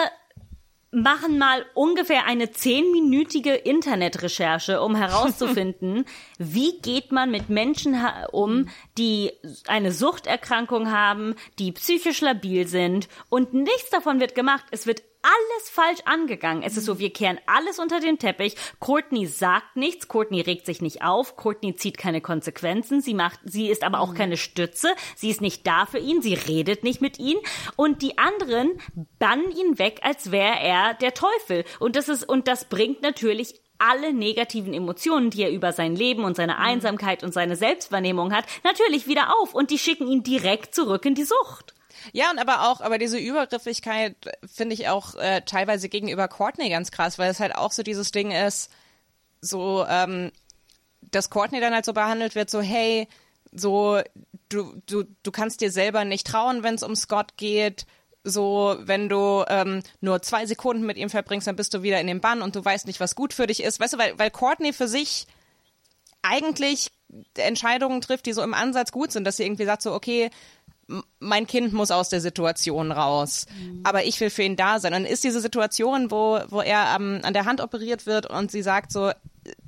machen mal ungefähr eine zehnminütige Internetrecherche, um herauszufinden, wie geht man mit Menschen um, die eine Suchterkrankung haben, die psychisch labil sind und nichts davon wird gemacht. Es wird alles falsch angegangen. Es ist so, wir kehren alles unter den Teppich. Courtney sagt nichts, Courtney regt sich nicht auf, Courtney zieht keine Konsequenzen, sie macht, sie ist aber auch mhm. keine Stütze, sie ist nicht da für ihn, sie redet nicht mit ihm und die anderen bannen ihn weg, als wäre er der Teufel. Und das ist, und das bringt natürlich alle negativen Emotionen, die er über sein Leben und seine mhm. Einsamkeit und seine Selbstwahrnehmung hat, natürlich wieder auf und die schicken ihn direkt zurück in die Sucht. Ja, und aber auch, aber diese Übergriffigkeit finde ich auch äh, teilweise gegenüber Courtney ganz krass, weil es halt auch so dieses Ding ist, so, ähm, dass Courtney dann halt so behandelt wird, so, hey, so, du, du, du kannst dir selber nicht trauen, wenn es um Scott geht. So, wenn du ähm, nur zwei Sekunden mit ihm verbringst, dann bist du wieder in dem Bann und du weißt nicht, was gut für dich ist. Weißt du, weil, weil Courtney für sich eigentlich Entscheidungen trifft, die so im Ansatz gut sind, dass sie irgendwie sagt so, okay, mein Kind muss aus der Situation raus, mhm. aber ich will für ihn da sein. Und ist diese Situation, wo, wo er ähm, an der Hand operiert wird und sie sagt so,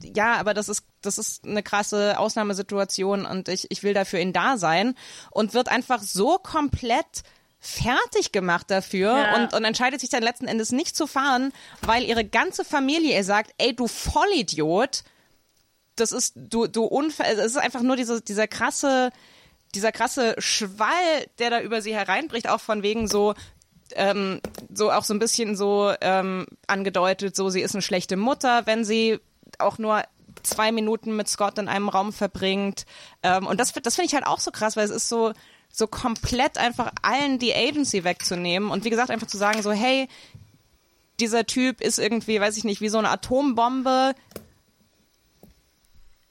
ja, aber das ist, das ist eine krasse Ausnahmesituation und ich, ich will da für ihn da sein und wird einfach so komplett fertig gemacht dafür ja. und, und entscheidet sich dann letzten Endes nicht zu fahren, weil ihre ganze Familie ihr sagt, ey, du Vollidiot, das ist, du, du Unfall, es ist einfach nur diese, dieser krasse, dieser krasse Schwall, der da über sie hereinbricht, auch von wegen so, ähm, so auch so ein bisschen so ähm, angedeutet, so sie ist eine schlechte Mutter, wenn sie auch nur zwei Minuten mit Scott in einem Raum verbringt. Ähm, und das, das finde ich halt auch so krass, weil es ist so, so komplett einfach allen die Agency wegzunehmen und wie gesagt einfach zu sagen so, hey, dieser Typ ist irgendwie, weiß ich nicht, wie so eine Atombombe,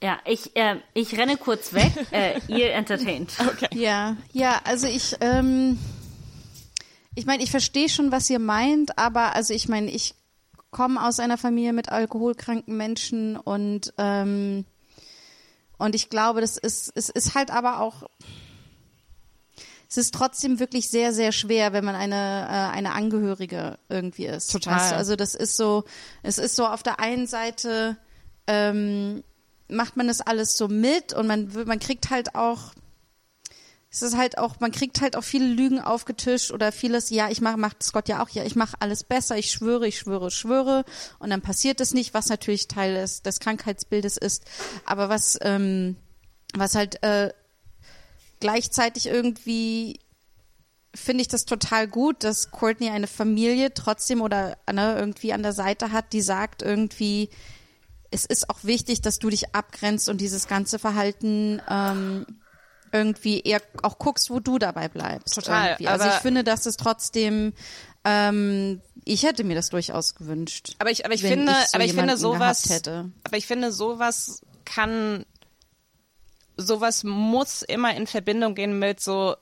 ja, ich, äh, ich renne kurz weg. äh, ihr entertaint. Okay. Ja, ja, also ich, ähm, ich meine, ich verstehe schon, was ihr meint, aber also ich meine, ich komme aus einer Familie mit alkoholkranken Menschen und ähm, und ich glaube, das ist, es ist halt aber auch, es ist trotzdem wirklich sehr, sehr schwer, wenn man eine, äh, eine Angehörige irgendwie ist. Total. Weißt du? Also das ist so, es ist so auf der einen Seite, ähm, macht man das alles so mit und man, man kriegt halt auch, es ist halt auch, man kriegt halt auch viele Lügen aufgetischt oder vieles, ja, ich mache, macht Scott ja auch, ja, ich mache alles besser, ich schwöre, ich schwöre, schwöre und dann passiert es nicht, was natürlich Teil des, des Krankheitsbildes ist, aber was, ähm, was halt äh, gleichzeitig irgendwie finde ich das total gut, dass Courtney eine Familie trotzdem oder ne, irgendwie an der Seite hat, die sagt irgendwie, es ist auch wichtig, dass du dich abgrenzt und dieses ganze Verhalten ähm, irgendwie eher auch guckst, wo du dabei bleibst. Total. Also ich finde, dass es trotzdem ähm, ich hätte mir das durchaus gewünscht. Aber ich, aber ich finde, ich so aber ich finde sowas, hätte. aber ich finde sowas kann, sowas muss immer in Verbindung gehen mit so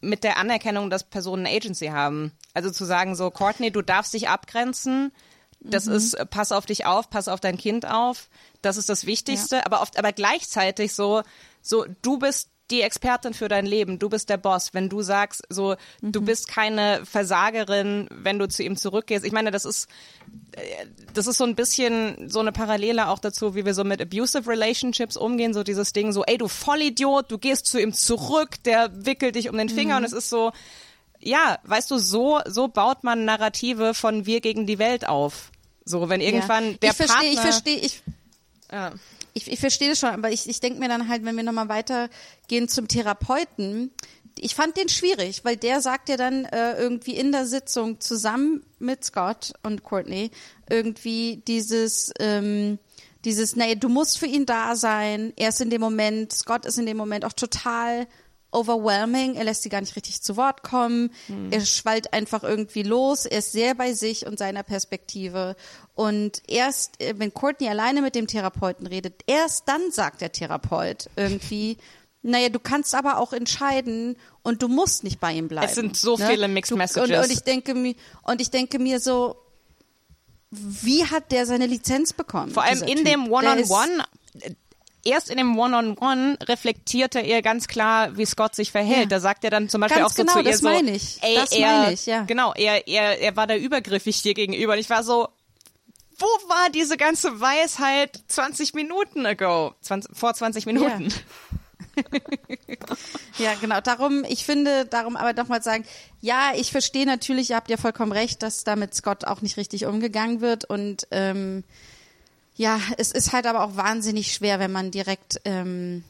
mit der Anerkennung, dass Personen Agency haben. Also zu sagen so, Courtney, du darfst dich abgrenzen das mhm. ist, äh, pass auf dich auf, pass auf dein Kind auf. Das ist das Wichtigste. Ja. Aber oft, aber gleichzeitig so, so, du bist die Expertin für dein Leben, du bist der Boss. Wenn du sagst, so, mhm. du bist keine Versagerin, wenn du zu ihm zurückgehst. Ich meine, das ist, äh, das ist so ein bisschen so eine Parallele auch dazu, wie wir so mit abusive Relationships umgehen. So dieses Ding, so, ey, du Vollidiot, du gehst zu ihm zurück, der wickelt dich um den Finger mhm. und es ist so, ja, weißt du, so, so baut man Narrative von wir gegen die Welt auf. So, wenn irgendwann ja. der ich versteh, Partner... Ich verstehe, ich, ja. ich, ich verstehe das schon, aber ich, ich denke mir dann halt, wenn wir nochmal weitergehen zum Therapeuten, ich fand den schwierig, weil der sagt ja dann äh, irgendwie in der Sitzung zusammen mit Scott und Courtney irgendwie dieses, ähm, dieses, naja, du musst für ihn da sein. Er ist in dem Moment, Scott ist in dem Moment auch total overwhelming. Er lässt sie gar nicht richtig zu Wort kommen. Mhm. Er schwallt einfach irgendwie los. Er ist sehr bei sich und seiner Perspektive. Und erst, äh, wenn Courtney alleine mit dem Therapeuten redet, erst dann sagt der Therapeut irgendwie, naja, du kannst aber auch entscheiden und du musst nicht bei ihm bleiben. Es sind so ne? viele Mixed Messages. Und, und, ich denke mir, und ich denke mir so, wie hat der seine Lizenz bekommen? Vor allem in typ? dem One-on-One. -on -One erst in dem One-on-One reflektiert er ganz klar, wie Scott sich verhält. Ja. Da sagt er dann zum Beispiel Ganz auch so genau, zu ihr das so, meine ich. ey, Das er, meine ich, ja. genau, er, er, er war da übergriffig dir gegenüber. Und ich war so, wo war diese ganze Weisheit 20 Minuten ago? 20, vor 20 Minuten. Ja, genau. Darum, ich finde, darum aber nochmal sagen, ja, ich verstehe natürlich, ihr habt ja vollkommen recht, dass da mit Scott auch nicht richtig umgegangen wird und ähm, ja, es ist halt aber auch wahnsinnig schwer, wenn man direkt ähm,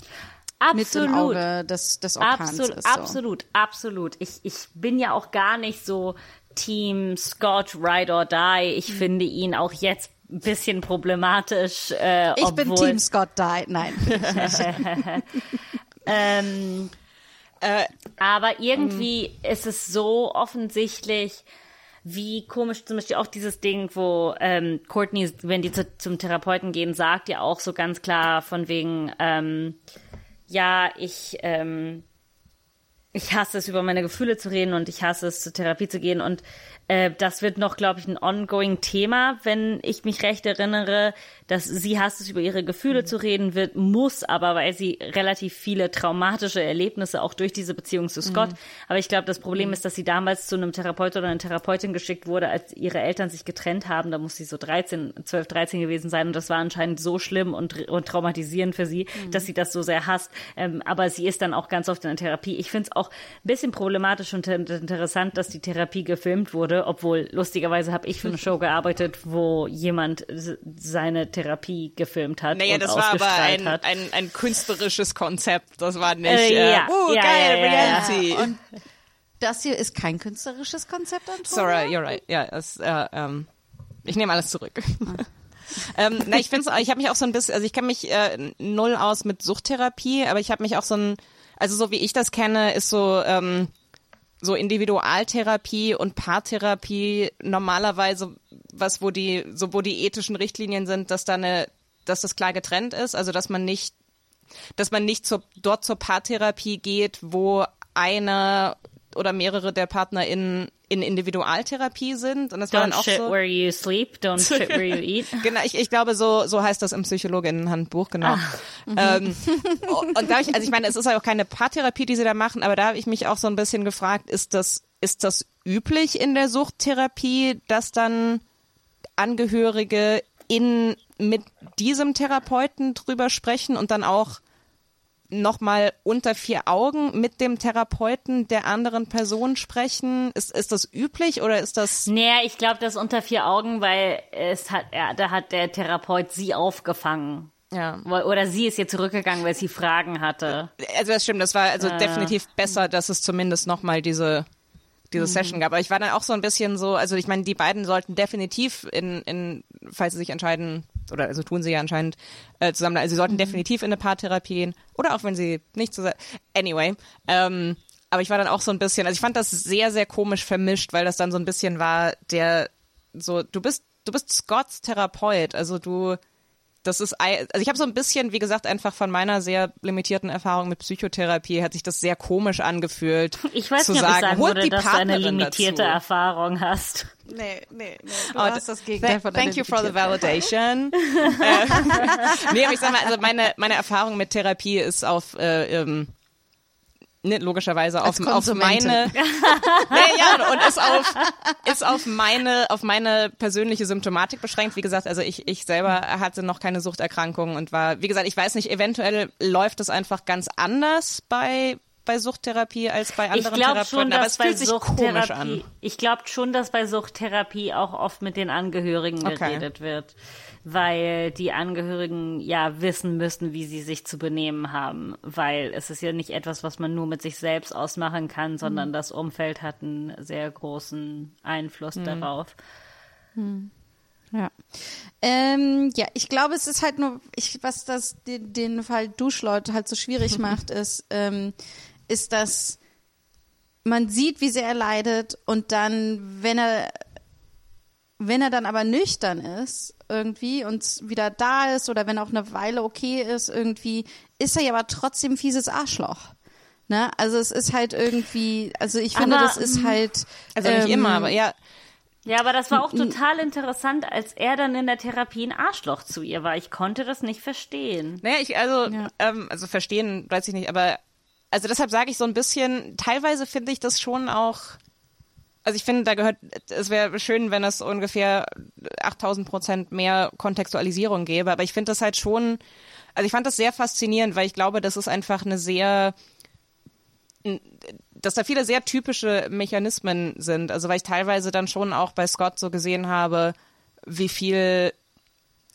mit im Absolut. Auge des, des Orkans Absolut, ist. So. absolut, absolut. Ich, ich bin ja auch gar nicht so Team Scott Ride or Die. Ich Mhm. finde ihn auch jetzt ein bisschen problematisch. Äh, Ich bin Team Scott Die. Nein. Ähm, Äh, aber irgendwie ist es so offensichtlich, wie komisch zum Beispiel auch dieses Ding, wo ähm, Courtney, wenn die zu, zum Therapeuten gehen, sagt ja auch so ganz klar von wegen, ähm, ja, ich, ähm, ich hasse es, über meine Gefühle zu reden und ich hasse es, zur Therapie zu gehen. Und äh, das wird noch, glaube ich, ein ongoing Thema, wenn ich mich recht erinnere, dass sie hasst es, über ihre Gefühle zu reden, wird, muss aber, weil sie relativ viele traumatische Erlebnisse auch durch diese Beziehung zu Scott. Aber ich glaube, das Problem ist, dass sie damals zu einem Therapeut oder einer Therapeutin geschickt wurde, als ihre Eltern sich getrennt haben. Da muss sie so 13, 12, 13 gewesen sein. Und das war anscheinend so schlimm und, und traumatisierend für sie, dass sie das so sehr hasst. Ähm, aber sie ist dann auch ganz oft in der Therapie. Ich finde es auch ein bisschen problematisch und inter- interessant, dass die Therapie gefilmt wurde, obwohl lustigerweise habe ich für eine Show gearbeitet, wo jemand seine Therapie gefilmt hat. naja, und das war aber ein, hat. ein, ein künstlerisches Konzept. Das war nicht, Äh, äh, ja, uh, ja, geil, ja, ja, ja. Reality. Und das hier ist kein künstlerisches Konzept, Antonia? Sorry, you're right. Ja, es, äh, ähm, ich nehme alles zurück. ähm, na, ich finde ich habe mich auch so ein bisschen, also ich kenne mich äh, null aus mit Suchttherapie, aber ich habe mich auch so ein, also so wie ich das kenne, ist so ähm, so Individualtherapie und Paartherapie normalerweise was, wo die, so wo die ethischen Richtlinien sind, dass da eine, dass das klar getrennt ist, also dass man nicht, dass man nicht zur, dort zur Paartherapie geht, wo einer oder mehrere der PartnerInnen in Individualtherapie sind und das war dann auch shit so. where you sleep, don't shit where you eat. Genau, ich, ich glaube, so, so heißt das im Psychologinnenhandbuch, genau. Ah. Ähm, und da ich, also ich meine, es ist ja auch keine Paartherapie, die sie da machen, aber da habe ich mich auch so ein bisschen gefragt, ist das, ist das üblich in der Suchttherapie, dass dann Angehörige in, mit diesem Therapeuten drüber sprechen und dann auch nochmal unter vier Augen mit dem Therapeuten der anderen Person sprechen? Ist, ist das üblich oder ist das Naja, ich glaube, das unter vier Augen, weil es hat, ja, da hat der Therapeut sie aufgefangen. ja. Oder sie ist ihr zurückgegangen, weil sie Fragen hatte. Also das stimmt, das war also definitiv besser, dass es zumindest nochmal diese diese Session gab. Aber ich war dann auch so ein bisschen so, also ich meine, die beiden sollten definitiv in, in falls sie sich entscheiden, oder also tun sie ja anscheinend äh, zusammen, also sie sollten definitiv in eine Paartherapie gehen. Oder auch wenn sie nicht zusammen. Anyway. Ähm, aber ich war dann auch so ein bisschen, also ich fand das sehr, sehr komisch vermischt, weil das dann so ein bisschen war, der so, du bist, du bist Scotts Therapeut, also du das ist, also ich habe so ein bisschen, wie gesagt, einfach von meiner sehr limitierten Erfahrung mit Psychotherapie hat sich das sehr komisch angefühlt. Ich weiß zu nicht, ob ich sagen, sagen würde, dass du eine Partnerin limitierte dazu. Erfahrung hast. Nee, nee, nee. Du Oh, hast das Gegenteil th- von Thank you for the validation. äh, nee, aber ich sag mal, also meine, meine Erfahrung mit Therapie ist auf, äh, ähm, ne, logischerweise auf, auf meine, nee, ja, und ist auf, ist auf meine, auf meine persönliche Symptomatik beschränkt. Wie gesagt, also ich, ich selber hatte noch keine Suchterkrankung und war, wie gesagt, ich weiß nicht, eventuell läuft es einfach ganz anders bei, bei Suchttherapie als bei Ich anderen glaube Therapeuten, schon, aber dass es bei fühlt sich komisch an. ich glaube schon, dass bei Suchttherapie auch oft mit den Angehörigen Okay. geredet wird, weil die Angehörigen ja wissen müssen, wie sie sich zu benehmen haben, weil es ist ja nicht etwas, was man nur mit sich selbst ausmachen kann, Mhm. sondern das Umfeld hat einen sehr großen Einfluss Mhm. darauf. Ja. Ähm, ja, ich glaube, es ist halt nur, ich, was das den, den Fall Duschleute halt so schwierig macht, ist, ähm, ist, dass man sieht, wie sehr er leidet und dann, wenn er, wenn er dann aber nüchtern ist irgendwie und wieder da ist oder wenn auch eine Weile okay ist irgendwie, ist er ja aber trotzdem fieses Arschloch. Ne? Also es ist halt irgendwie, also ich finde, Aber, das ist halt. Also nicht ähm, immer, aber ja. Ja, aber das war auch total interessant, als er dann in der Therapie ein Arschloch zu ihr war. Ich konnte das nicht verstehen. Naja, ich, also, Ja. ähm, also verstehen, weiß ich nicht, aber also deshalb sage ich so ein bisschen, teilweise finde ich das schon auch, also ich finde, da gehört, es wäre schön, wenn es ungefähr 8000 Prozent mehr Kontextualisierung gäbe, aber ich finde das halt schon, also ich fand das sehr faszinierend, weil ich glaube, das ist einfach eine sehr, dass da viele sehr typische Mechanismen sind. Also weil ich teilweise dann schon auch bei Scott so gesehen habe, wie viel,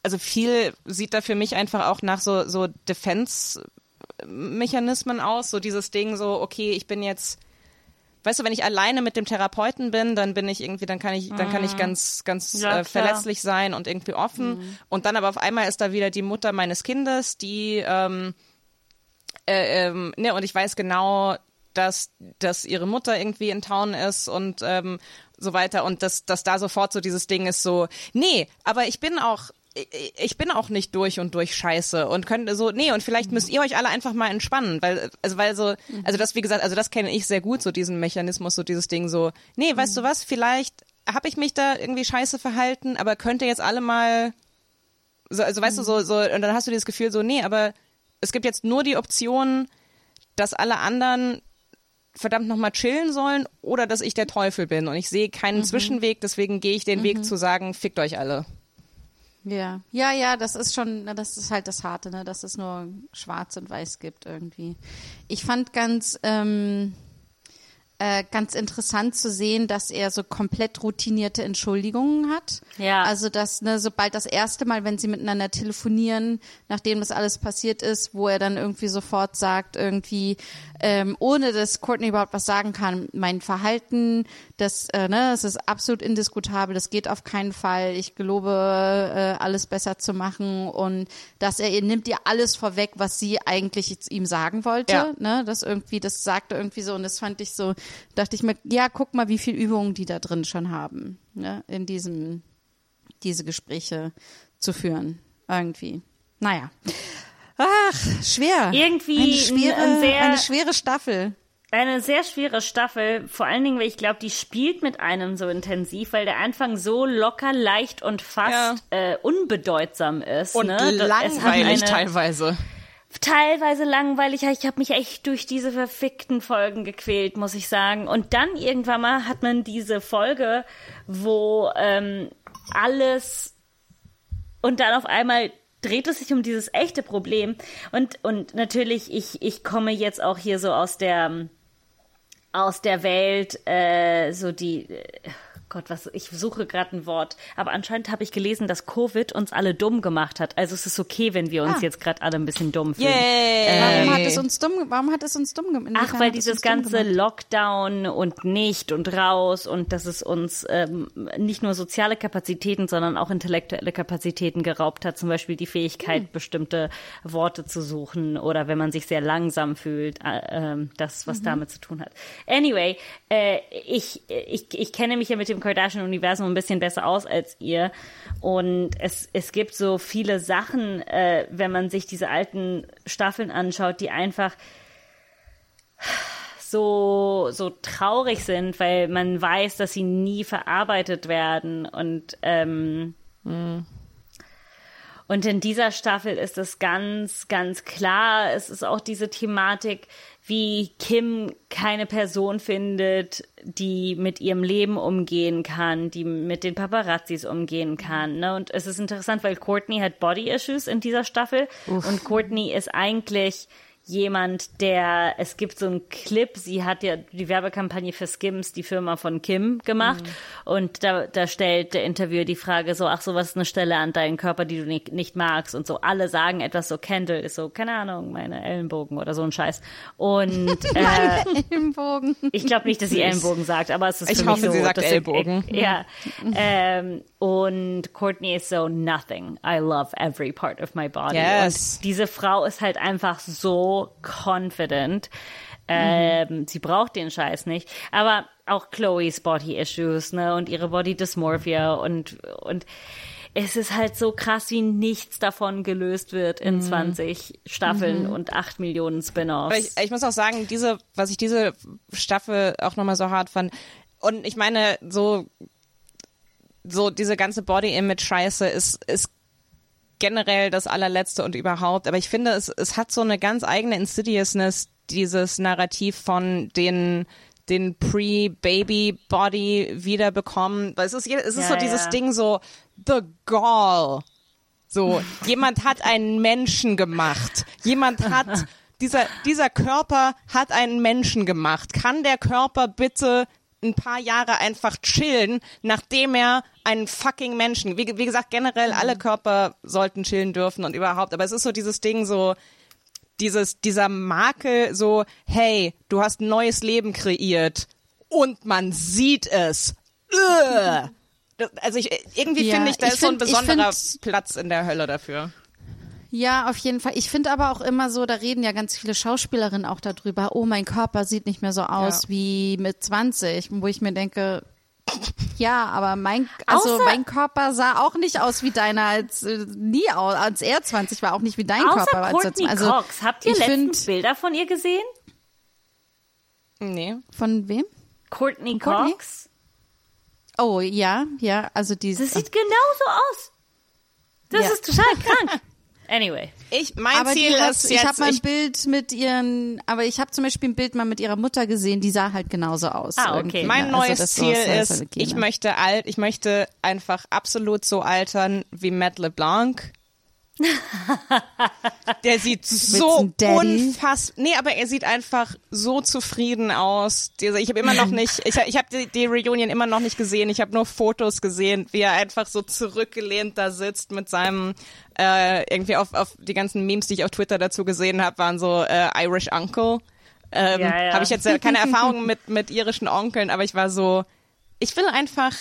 also viel sieht da für mich einfach auch nach so, so Defense-Mechanismen aus. So dieses Ding so, okay, ich bin jetzt, weißt du, wenn ich alleine mit dem Therapeuten bin, dann bin ich irgendwie, dann kann ich, dann kann ich ganz, ganz Ja, äh, verletzlich sein und irgendwie offen. Und dann aber auf einmal ist da wieder die Mutter meines Kindes, die, ähm, äh, ähm, ne, und ich weiß genau, dass, dass ihre Mutter irgendwie in Town ist und ähm, so weiter. Und dass, dass da sofort so dieses Ding ist so, nee, aber ich bin auch, ich- bin auch nicht durch und durch scheiße und könnte so, nee, und vielleicht müsst ihr euch alle einfach mal entspannen, weil, also, weil so, also das, wie gesagt, also das kenne ich sehr gut, so diesen Mechanismus, so dieses Ding so, nee, weißt du was, vielleicht habe ich mich da irgendwie scheiße verhalten, aber könnt ihr jetzt alle mal, so, also weißt du, so, so, und dann hast du dieses Gefühl so, nee, aber es gibt jetzt nur die Option, dass alle anderen verdammt nochmal chillen sollen oder dass ich der Teufel bin und ich sehe keinen Zwischenweg, deswegen gehe ich den Weg zu sagen, fickt euch alle. Ja, ja, ja, das ist schon, das ist halt das Harte, ne, dass es nur Schwarz und Weiß gibt irgendwie. Ich fand ganz, ähm, äh, ganz interessant zu sehen, dass er so komplett routinierte Entschuldigungen hat. Ja. Also dass, ne, sobald das erste Mal, wenn sie miteinander telefonieren, nachdem das alles passiert ist, wo er dann irgendwie sofort sagt, irgendwie, ähm, ohne dass Courtney überhaupt was sagen kann, mein Verhalten, das, äh, ne, das ist absolut indiskutabel, das geht auf keinen Fall. Ich gelobe, äh, alles besser zu machen und dass er ihr nimmt ihr alles vorweg, was sie eigentlich ihm sagen wollte, Ja. ne, das irgendwie, das sagte irgendwie so und das fand ich so, dachte ich mir, ja, guck mal, wie viel Übungen die da drin schon haben, ne, in diesem, diese Gespräche zu führen, irgendwie. Naja. Ach, schwer. Irgendwie eine schwere, ein sehr- eine schwere Staffel. Eine sehr schwere Staffel, vor allen Dingen, weil ich glaube, die spielt mit einem so intensiv, weil der Anfang so locker, leicht und fast äh, unbedeutsam ist. Und ne? Langweilig eine- teilweise. teilweise langweilig. Ich habe mich echt durch diese verfickten Folgen gequält, muss ich sagen. Und dann irgendwann mal hat man diese Folge, wo ähm, alles und dann auf einmal dreht es sich um dieses echte Problem. Und, und natürlich, ich, ich komme jetzt auch hier so aus der aus der Welt, äh, so die äh, Gott, was ich suche gerade ein Wort, aber anscheinend habe ich gelesen, dass Covid uns alle dumm gemacht hat. Also es ist okay, wenn wir uns Ah. jetzt gerade alle ein bisschen dumm fühlen. Yay! Warum hat es uns dumm, warum hat es uns dumm gemacht? Ach, weil dieses ganze Lockdown und nicht und raus und dass es uns ähm, nicht nur soziale Kapazitäten, sondern auch intellektuelle Kapazitäten geraubt hat. Zum Beispiel die Fähigkeit, bestimmte Worte zu suchen oder wenn man sich sehr langsam fühlt, äh, ähm, das, was damit zu tun hat. Anyway, äh, ich, ich, ich kenne mich ja mit dem Kardashian-Universum ein bisschen besser aus als ihr. Und es, es gibt so viele Sachen, äh, wenn man sich diese alten Staffeln anschaut, die einfach so, so traurig sind, weil man weiß, dass sie nie verarbeitet werden. Und ähm, und in dieser Staffel ist es ganz, ganz klar. Es ist auch diese Thematik, wie Kim keine Person findet, die mit ihrem Leben umgehen kann, die mit den Paparazzis umgehen kann. Ne? Und es ist interessant, weil Courtney hat Body Issues in dieser Staffel und Courtney ist eigentlich jemand, der, es gibt so einen Clip, sie hat ja die Werbekampagne für Skims, die Firma von Kim, gemacht und da, da stellt der Interviewer die Frage so, ach so, was ist eine Stelle an deinem Körper, die du nicht, nicht magst und so. Alle sagen etwas so, Kendall ist so, keine Ahnung, meine Ellenbogen oder so ein Scheiß. Und äh, Ellenbogen. ich glaube nicht, dass sie Ellenbogen sagt, aber es ist Ich für hoffe, mich so. sie sagt das sind- Ellbogen. Ja. ähm, und Courtney ist so nothing. I love every part of my body. Yes. Und diese Frau ist halt einfach so confident. Ähm, Sie braucht den Scheiß nicht. Aber auch Chloes Body Issues, ne, und ihre Body Dysmorphia und, und es ist halt so krass, wie nichts davon gelöst wird in 20 Staffeln und 8 Millionen Spin-offs. Ich, ich muss auch sagen, diese, was ich diese Staffel auch nochmal so hart fand, und ich meine, so, so diese ganze Body-Image-Scheiße ist, ist generell das allerletzte und überhaupt. Aber ich finde, es, es hat so eine ganz eigene Insidiousness, dieses Narrativ von den den Pre-Baby-Body wiederbekommen. Weil es ist, es ist Ja, so dieses ja. Ding so, the gall. So, jemand hat einen Menschen gemacht. Jemand hat, dieser, dieser Körper hat einen Menschen gemacht. Kann der Körper bitte ein paar Jahre einfach chillen, nachdem er einen fucking Menschen, wie, wie gesagt, generell alle Körper sollten chillen dürfen und überhaupt, aber es ist so dieses Ding so, dieses, dieser Makel so, hey, du hast ein neues Leben kreiert und man sieht es. Ugh. Also ich, irgendwie Ja, finde ich, da ist so ein find- besonderer find- Platz in der Hölle dafür. Ja, auf jeden Fall. Ich finde aber auch immer so, da reden ja ganz viele Schauspielerinnen auch darüber, oh, mein Körper sieht nicht mehr so aus Ja. wie mit 20, wo ich mir denke, ja, aber mein, also Außer- mein Körper sah auch nicht aus wie deiner als äh, nie aus, als er 20 war auch nicht wie dein Außer Körper war. als Courtney 20. Cox. Habt ihr letztens find- Bilder von ihr gesehen? Nee. Von wem? Courtney Courtney? Cox? Oh, ja, ja, also die Das sieht genauso aus. Das Ja. ist total krank. Anyway. Ich, mein aber Ziel hat, ist ich habe mal ein Bild mit ihren, aber ich habe zum Beispiel ein Bild mal mit ihrer Mutter gesehen, die sah halt genauso aus. Ah, okay. mein? Also neues Ziel ist, ich möchte alt, ich möchte einfach absolut so altern wie Matt LeBlanc. Der sieht so unfassbar. Nee, aber er sieht einfach so zufrieden aus. Ich habe immer noch nicht, ich, ich habe die, die Reunion immer noch nicht gesehen. Ich habe nur Fotos gesehen, wie er einfach so zurückgelehnt da sitzt mit seinem äh, irgendwie auf, auf die ganzen Memes, die ich auf Twitter dazu gesehen habe, waren so äh, Irish Uncle. Ähm, Ja, ja. Habe ich jetzt äh, keine Erfahrung mit mit irischen Onkeln, aber ich war so, ich will einfach,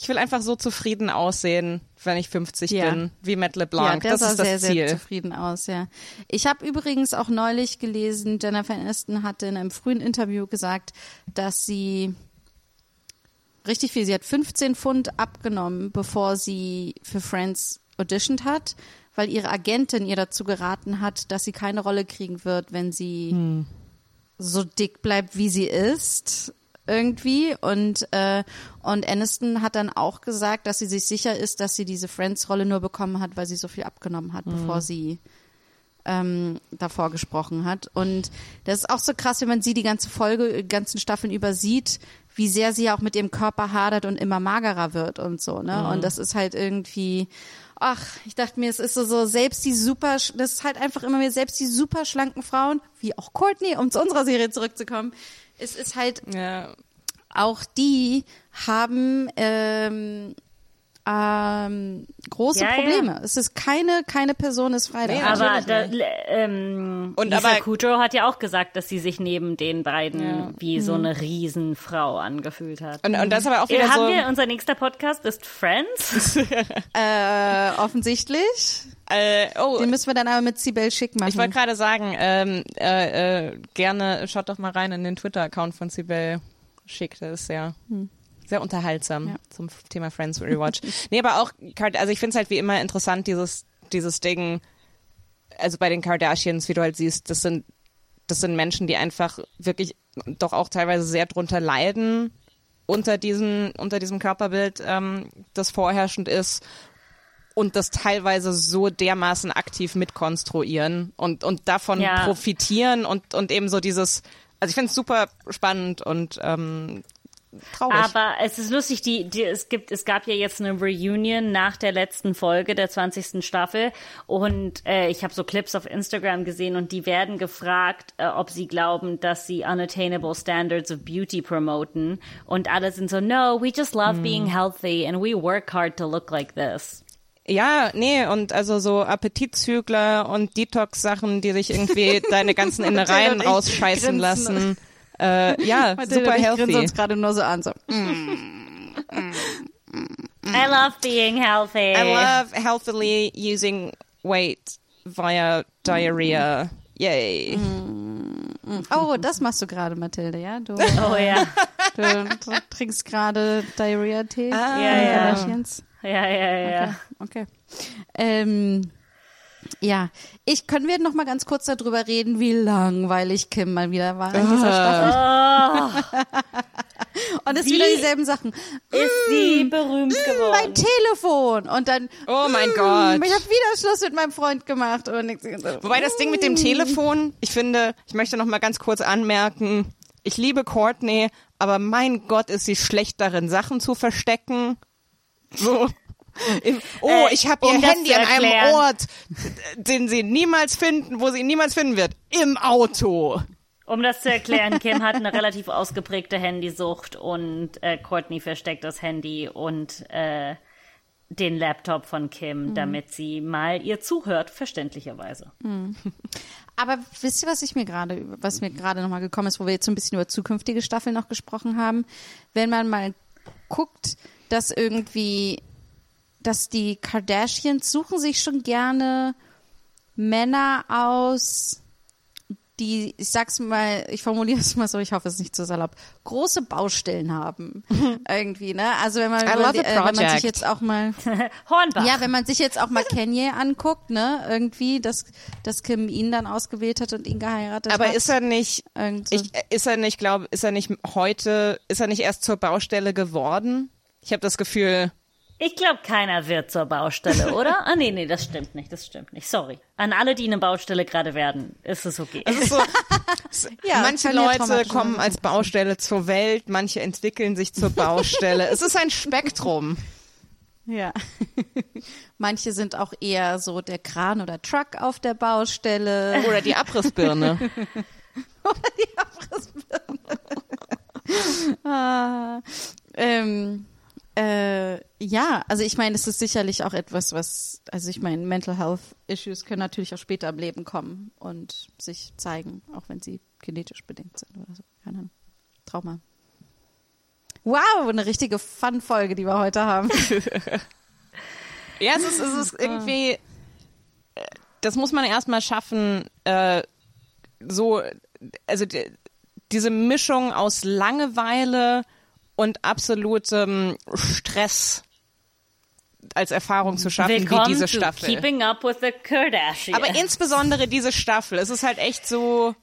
ich will einfach so zufrieden aussehen, wenn ich 50 Ja. bin, wie Matt LeBlanc. Ja, der das sah ist das sehr, Ziel. sehr zufrieden aus, ja. Ich habe übrigens auch neulich gelesen, Jennifer Aniston hatte in einem frühen Interview gesagt, dass sie richtig viel, sie hat 15 Pfund abgenommen, bevor sie für Friends auditioned hat, weil ihre Agentin ihr dazu geraten hat, dass sie keine Rolle kriegen wird, wenn sie Hm. so dick bleibt, wie sie ist irgendwie und äh, und Aniston hat dann auch gesagt, dass sie sich sicher ist, dass sie diese Friends-Rolle nur bekommen hat, weil sie so viel abgenommen hat, bevor sie ähm, davor gesprochen hat. Und das ist auch so krass, wenn man sie die ganze Folge, die ganzen Staffeln über sieht, wie sehr sie auch mit ihrem Körper hadert und immer magerer wird und so, ne? Und das ist halt irgendwie, ach, ich dachte mir, es ist so, so selbst die super, das ist halt einfach immer mehr, selbst die super schlanken Frauen, wie auch Courtney, um zu unserer Serie zurückzukommen, es ist halt Ja. auch die haben ähm, ähm, große Ja, ja. Probleme. Es ist keine, keine Person ist frei. Nee. Aber da, ähm, Und Lisa aber- Kudrow hat ja auch gesagt, dass sie sich neben den beiden Ja. wie so eine Riesenfrau angefühlt hat. Und, und das aber auch Äh, wieder haben so. wir, unser nächster Podcast ist Friends. Äh, offensichtlich. Äh, oh, Den müssen wir dann aber mit Sibel schick machen. ich wollte gerade sagen, ähm, äh, äh, gerne schaut doch mal rein in den Twitter-Account von Sibel Schick. Das ist sehr, sehr unterhaltsam Ja. zum Thema Friends Rewatch. nee, aber auch, also ich finde es halt wie immer interessant, dieses, dieses Ding, also bei den Kardashians, wie du halt siehst, das sind, das sind Menschen, die einfach wirklich doch auch teilweise sehr drunter leiden unter diesem, unter diesem Körperbild, ähm, das vorherrschend ist und das teilweise so dermaßen aktiv mitkonstruieren und, und davon Ja. profitieren und, und eben so dieses, also ich finde es super spannend und ähm, traurig. Aber es ist lustig, die, die, es gibt, es gab ja jetzt eine Reunion nach der letzten Folge der 20. Staffel und äh, ich habe so Clips auf Instagram gesehen und die werden gefragt, äh, ob sie glauben, dass sie unattainable standards of beauty promoten und alle sind so, no, we just love being healthy and we work hard to look like this. Ja, nee, und also so Appetitzügler und Detox-Sachen, die sich irgendwie deine ganzen Innereien rausscheißen lassen. Äh, ja, Mathilde super und ich healthy. uns gerade nur so an. So. I love being healthy. I love healthily using weight via diarrhea. Yay. Oh, das machst du gerade, Mathilde, ja? Du, oh ja, du tr- trinkst gerade Diarrhea-Tee? Ah. Ja, ja. Ja, ja, ja. Okay. Ähm, ja, ich können wir noch mal ganz kurz darüber reden, wie langweilig Kim mal wieder war in dieser Staffel. Und es Wie wieder dieselben Sachen. Ist sie berühmt Mein geworden? Telefon. Und dann, Oh mein mm, Gott. ich habe wieder Schluss mit meinem Freund gemacht. Und so, Wobei das Ding mit dem Telefon, ich finde, ich möchte noch mal ganz kurz anmerken, ich liebe Courtney, aber mein Gott, ist sie schlecht darin, Sachen zu verstecken. So. Oh, Äh, ich habe um ihr das Handy an einem. Ort, den sie niemals finden, wo sie ihn niemals finden wird. Im Auto. Um das zu erklären, Kim hat eine relativ ausgeprägte Handysucht und äh, Courtney versteckt das Handy und äh, den Laptop von Kim, damit sie mal ihr zuhört, verständlicherweise. Aber wisst ihr, was ich mir gerade, was mir gerade nochmal gekommen ist, wo wir jetzt so ein bisschen über zukünftige Staffeln noch gesprochen haben? Wenn man mal guckt, dass irgendwie, dass die Kardashians suchen sich schon gerne Männer aus, die, ich sag's mal, ich formuliere es mal so, ich hoffe es ist nicht zu salopp, große Baustellen haben. irgendwie, ne? Also wenn man, the äh, wenn man sich jetzt auch mal Hornbach. ja, wenn man sich jetzt auch mal Kanye anguckt, ne, irgendwie, dass, dass Kim ihn dann ausgewählt hat und ihn geheiratet Aber hat. ist er nicht, Irgend so. ich, ist er nicht, glaube, ist er nicht heute, ist er nicht erst zur Baustelle geworden? Ich habe das Gefühl, Ich glaube, keiner wird zur Baustelle, oder? Ah, nee, nee, das stimmt nicht, das stimmt nicht. Sorry. An alle, die eine Baustelle gerade werden, ist es okay. es ist so, Ja, manche Leute kommen als Baustelle zur Welt, manche entwickeln sich zur Baustelle. es ist ein Spektrum. ja. Manche sind auch eher so der Kran oder Truck auf der Baustelle. Oder die Abrissbirne. Ah, ähm, äh, ja, also ich meine, es ist sicherlich auch etwas, was, also ich meine, Mental Health Issues können natürlich auch später im Leben kommen und sich zeigen, auch wenn sie genetisch bedingt sind oder so. Keine Ahnung. Trauma. Wow, eine richtige Fun-Folge, die wir heute haben. Ja, es ist, es ist irgendwie, äh, das muss man erstmal schaffen, äh, so, also die, diese Mischung aus Langeweile und absolutem Stress als Erfahrung zu schaffen, Willkommen wie diese Staffel. Keeping Up with the Kardashians. Aber insbesondere diese Staffel, es ist halt echt so,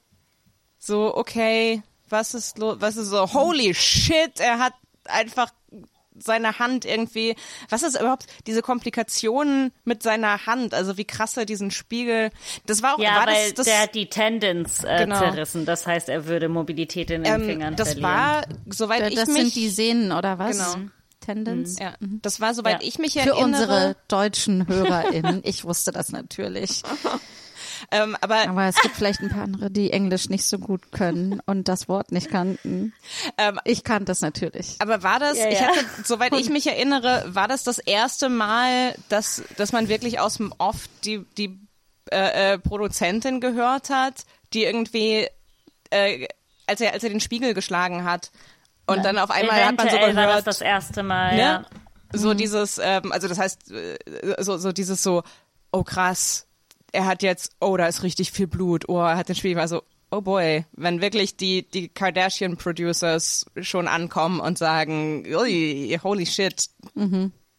so, okay, was ist los, was ist so, holy shit, er hat einfach seine Hand irgendwie, was ist überhaupt diese Komplikationen mit seiner Hand, also wie krass er diesen Spiegel, das war auch, ja, war weil das, das, der hat die Tendons äh, Genau. zerrissen. Das heißt, er würde Mobilität in den ähm, Fingern das verlieren. war, soweit Das ich mich, sind die Sehnen, oder was? Genau. Tendons? ja, das war, soweit Ja. ich mich Für erinnere, unsere deutschen HörerInnen. Ich wusste das natürlich. ähm, aber Aber es gibt vielleicht ein paar andere, die Englisch nicht so gut können und das Wort nicht kannten. Ähm, ich kannte es natürlich. Aber war das, Ja, ich ja. hatte, soweit ich mich erinnere, war das das erste Mal, dass, dass man wirklich aus dem Off die, die äh, äh, Produzentin gehört hat, die irgendwie, äh, als er, als er den Spiegel geschlagen hat. Und dann auf einmal hat man so Eventuell war das gehört, das erste Mal, ne? ja. so dieses, ähm, also das heißt, äh, so, so dieses so, oh krass, er hat jetzt, oh, da ist richtig viel Blut, oh, er hat den Spiegel, also, oh boy, wenn wirklich die, die Kardashian-Producers schon ankommen und sagen, ui, holy shit,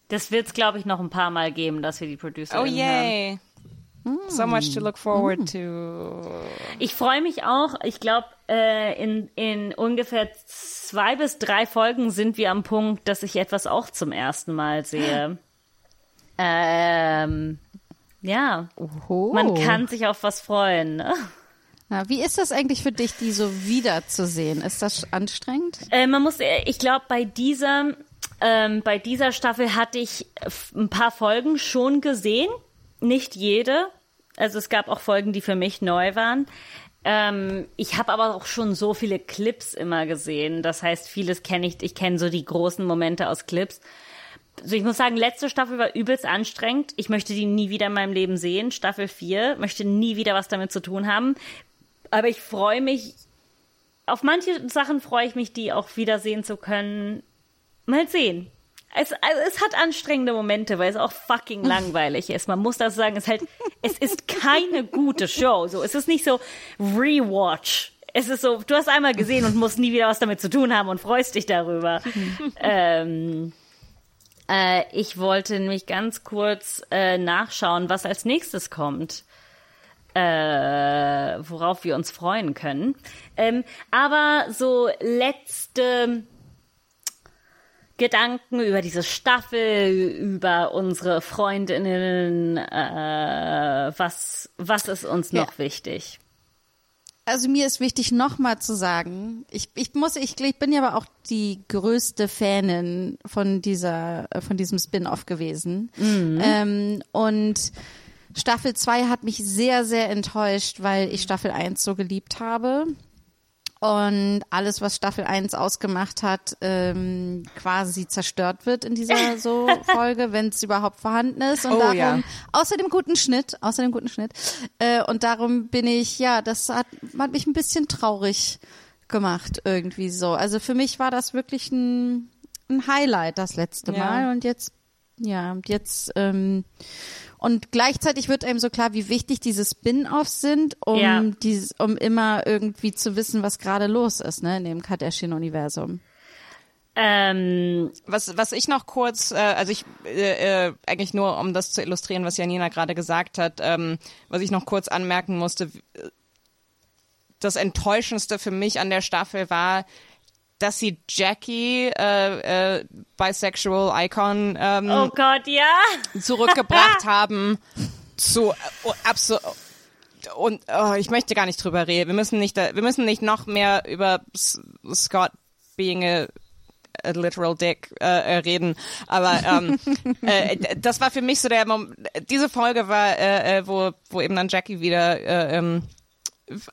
Das wird's, glaube ich, noch ein paar Mal geben, dass wir die Producer oh yay. So much to look forward to. Ich freue mich auch. Ich glaube, äh, in, in ungefähr zwei bis drei Folgen sind wir am Punkt, dass ich etwas auch zum ersten Mal sehe. Ähm, ja, Oho. man kann sich auf was freuen. Ne? Na, wie ist das eigentlich für dich, die so wiederzusehen? Ist das anstrengend? Äh, man muss, äh, ich glaube, bei dieser, ähm, bei dieser Staffel hatte ich f- ein paar Folgen schon gesehen, nicht jede. Also es gab auch Folgen, die für mich neu waren. Ähm, ich habe aber auch schon so viele Clips immer gesehen. Das heißt, vieles kenne ich. Ich kenne so die großen Momente aus Clips. Also ich muss sagen, letzte Staffel war übelst anstrengend. Ich möchte die nie wieder in meinem Leben sehen. Staffel 4 möchte nie wieder was damit zu tun haben. Aber ich freue mich auf manche Sachen freue ich mich, die auch wiedersehen zu können. Mal sehen. Es, also es hat anstrengende Momente, weil es auch fucking langweilig ist. Man muss das sagen, es, ist halt, es ist keine gute Show. So, es ist nicht so Rewatch. Es ist so, du hast einmal gesehen und musst nie wieder was damit zu tun haben und freust dich darüber. ähm, äh, ich wollte nämlich ganz kurz äh, nachschauen, was als nächstes kommt äh, worauf wir uns freuen können. Ähm, aber so letzte Gedanken über diese Staffel, über unsere Freundinnen, äh, was, was ist uns noch Ja. wichtig? Also mir ist wichtig, nochmal zu sagen, ich, ich muss, ich, ich bin ja aber auch die größte Fanin von dieser, äh, von diesem Spin-off gewesen. Ähm, und Staffel 2 hat mich sehr, sehr enttäuscht, weil ich Staffel 1 so geliebt habe. Und alles, was Staffel 1 ausgemacht hat, ähm, quasi zerstört wird in dieser so Folge, wenn es überhaupt vorhanden ist. Und Oh, darum, ja. außer dem guten Schnitt, außer dem guten Schnitt. Äh, und darum bin ich, ja, das hat, hat mich ein bisschen traurig gemacht, irgendwie so. Also für mich war das wirklich ein, ein Highlight das letzte Ja. Mal. Und jetzt, ja, jetzt, ähm, und gleichzeitig wird einem so klar, wie wichtig diese Spin-offs sind, um Ja. dieses, um immer irgendwie zu wissen, was gerade los ist, ne, in dem Kardashian-Universum. Ähm, Was, was ich noch kurz, äh, also ich äh, äh, eigentlich nur, um das zu illustrieren, was Janina gerade gesagt hat, ähm, was ich noch kurz anmerken musste, das Enttäuschendste für mich an der Staffel war, dass sie Jackie, äh, äh, bisexual Icon, ähm, oh Gott, ja. zurückgebracht haben zu äh, absolut und oh, ich möchte gar nicht drüber reden. Wir müssen nicht, wir müssen nicht noch mehr über S Scott being a, a literal dick äh, äh, reden. Aber ähm, äh, das war für mich so der Mom Diese Folge war, äh, äh, wo wo eben dann Jackie wieder äh, ähm,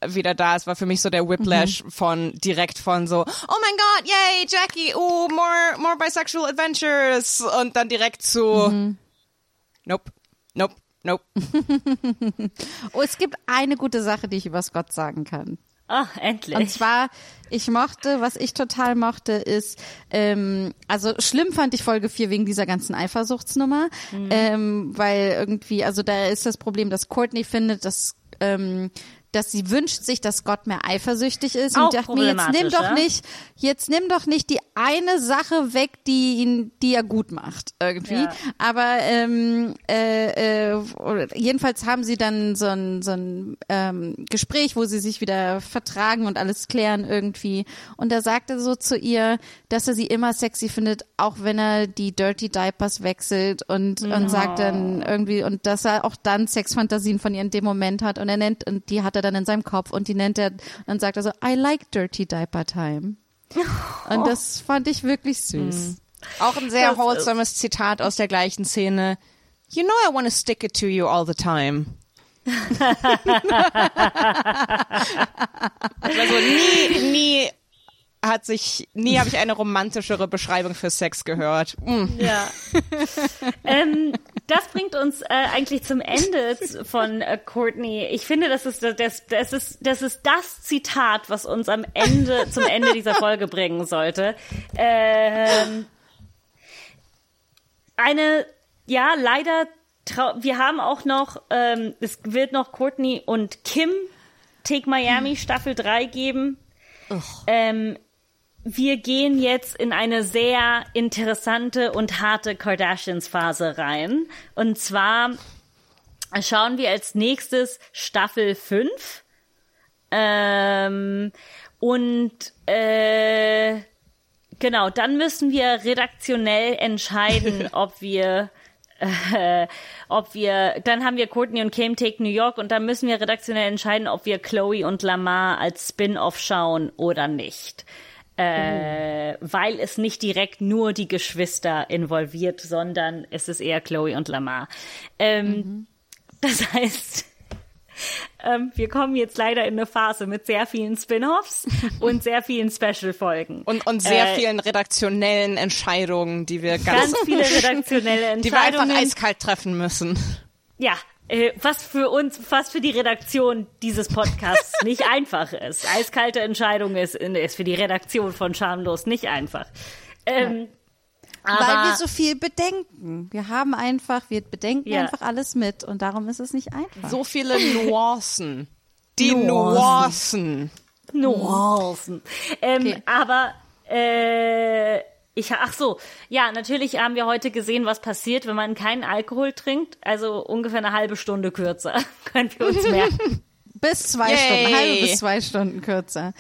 wieder da ist, war für mich so der Whiplash von direkt von so, oh mein Gott, yay, Jackie, oh, more, more bisexual adventures und dann direkt zu, nope, nope, nope. Oh, es gibt eine gute Sache, die ich über Scott sagen kann. Oh, endlich. Und zwar, ich mochte, was ich total mochte, ist, ähm, also schlimm fand ich Folge 4 wegen dieser ganzen Eifersuchtsnummer, ähm, weil irgendwie, also da ist das Problem, dass Courtney findet, dass ähm, dass sie wünscht sich, dass Scott mehr eifersüchtig ist Auch und dachte mir, jetzt nimm doch nicht, jetzt nimm doch nicht die eine Sache weg, die ihn, die er gut macht irgendwie. Ja. Aber ähm, äh, äh, jedenfalls haben sie dann so ein, so ein ähm, Gespräch, wo sie sich wieder vertragen und alles klären irgendwie. Und da sagt er so zu ihr, dass er sie immer sexy findet, auch wenn er die Dirty Diapers wechselt und, und sagt dann irgendwie, und dass er auch dann Sexfantasien von ihr in dem Moment hat. Und er nennt, und die hat er dann in seinem Kopf und die nennt er, und dann sagt er so, I like Dirty Diaper Time. Und das fand ich wirklich süß. Auch ein sehr Das, äh, wholesomes Zitat aus der gleichen Szene. You know I want to stick it to you all the time. also nie, nie hat sich, nie habe ich eine romantischere Beschreibung für Sex gehört. Mm. Ja. ähm, das bringt uns äh, eigentlich zum Ende von äh, Courtney. Ich finde, das ist das, das ist das ist das Zitat, was uns am Ende zum Ende dieser Folge bringen sollte. Ähm, eine ja leider wir haben auch noch ähm, es wird noch Courtney und Kim Take Miami Staffel 3 geben. Ähm, wir gehen jetzt in eine sehr interessante und harte Kardashians-Phase rein. Und zwar schauen wir als nächstes Staffel 5. Ähm, und äh, genau, dann müssen wir redaktionell entscheiden, ob wir äh, ob wir, dann haben wir Courtney und Kim Take New York und dann müssen wir redaktionell entscheiden, ob wir Chloe und Lamar als Spin-off schauen oder nicht. Äh, weil es nicht direkt nur die Geschwister involviert, sondern es ist eher Chloe und Lamar. Ähm, Das heißt, ähm, wir kommen jetzt leider in eine Phase mit sehr vielen Spin-offs und sehr vielen Special-Folgen. Und, und sehr Äh, vielen redaktionellen Entscheidungen, die wir ganz, Ganz viele redaktionelle die wir einfach Entscheidungen. eiskalt treffen müssen. ja, äh, was für uns, was für die Redaktion dieses Podcasts nicht einfach ist. Eiskalte Entscheidung ist, ist für die Redaktion von Schamlos nicht einfach. Ähm, aber Weil wir so viel bedenken. Wir haben einfach, wir bedenken Ja. einfach alles mit und darum ist es nicht einfach. So viele Nuancen. Die Nuancen. Nuancen. Nuancen. Ähm, Okay. Aber äh, ich ach so, ja, natürlich haben wir heute gesehen, was passiert, wenn man keinen Alkohol trinkt. Also ungefähr eine halbe Stunde kürzer, können wir uns merken. Bis zwei Yay. Stunden, halbe bis zwei Stunden kürzer.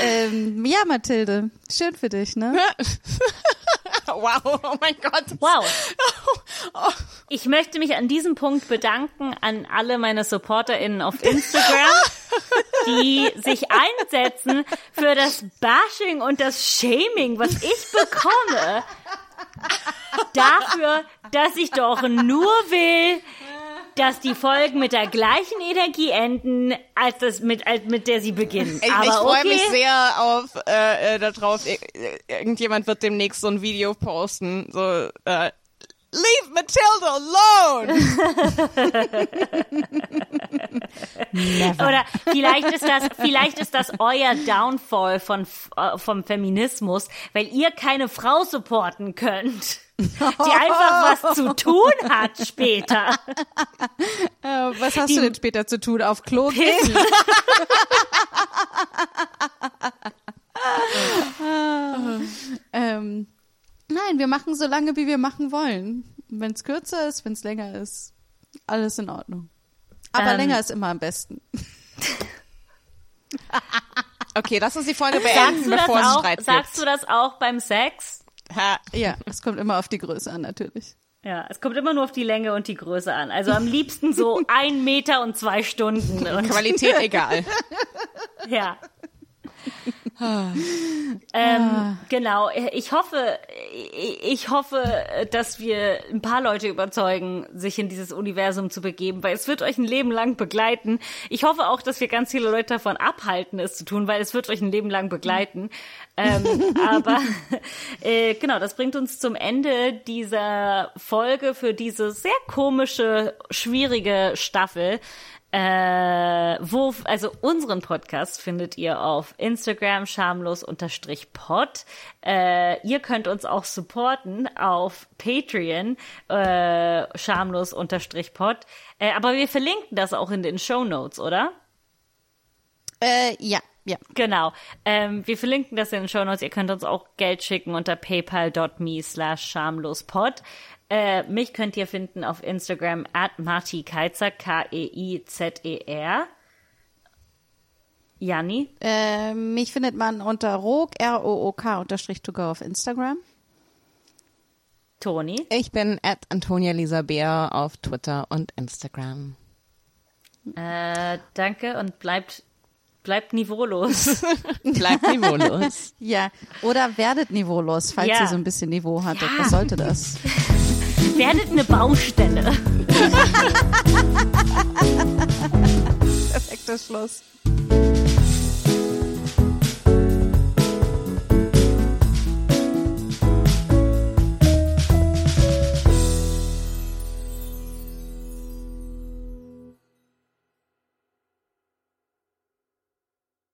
Ähm, ja, Mathilde, schön für dich, ne? wow, oh mein Gott. Wow. Ich möchte mich an diesem Punkt bedanken an alle meine SupporterInnen auf Instagram, die sich einsetzen für das Bashing und das Shaming, was ich bekomme. Dafür, dass ich doch nur will, dass die Folgen mit der gleichen Energie enden, als das mit, als mit der sie beginnen. Ich, ich freue okay. mich sehr auf äh, äh, darauf. Ir- Irgendjemand wird demnächst so ein Video posten. So äh, Leave Matilda alone. Oder vielleicht ist das, vielleicht ist das euer Downfall von, äh, vom Feminismus, weil ihr keine Frau supporten könnt. Die einfach was zu tun hat später. Äh, was hast du denn später zu tun? Auf Klo gehen? Pissen. Ähm, nein, wir machen so lange, wie wir machen wollen. Wenn es kürzer ist, wenn es länger ist, alles in Ordnung. Aber Ähm. länger ist immer am besten. Okay, lass uns die Folge beenden, bevor es Streit sagst du das auch beim Sex? Ha, Ja, es kommt immer auf die Größe an, natürlich. Ja, es kommt immer nur auf die Länge und die Größe an. Also am liebsten so ein Meter und zwei Stunden. Und Qualität egal. Ja. Ähm, genau, ich hoffe, ich hoffe, dass wir ein paar Leute überzeugen, sich in dieses Universum zu begeben, weil es wird euch ein Leben lang begleiten. Ich hoffe auch, dass wir ganz viele Leute davon abhalten, es zu tun, weil es wird euch ein Leben lang begleiten. ähm, aber äh, genau, das bringt uns zum Ende dieser Folge für diese sehr komische, schwierige Staffel. Äh, wo, also unseren Podcast findet ihr auf Instagram schamlos-pod. Äh, ihr könnt uns auch supporten auf Patreon äh, schamlos-pod. Äh, aber wir verlinken das auch in den Show Notes, oder? Äh, ja, ja. Genau. Ähm, wir verlinken das in den Show Notes. Ihr könnt uns auch Geld schicken unter paypal.me slash schamlospod. Äh, mich könnt ihr finden auf Instagram at Marti Keizer, K-E-I-Z-E-R. Janni? Äh, mich findet man unter ROK, R-O-O-K unterstrich to go auf Instagram. Toni? Ich bin at Antonia Lisa Bär auf Twitter und Instagram. Äh, danke und bleibt, bleibt niveaulos. Bleibt niveaulos. Ja, oder werdet niveaulos, falls Ja. ihr so ein bisschen Niveau hattet. Was sollte das? Werdet eine Baustelle. Perfektes Schluss.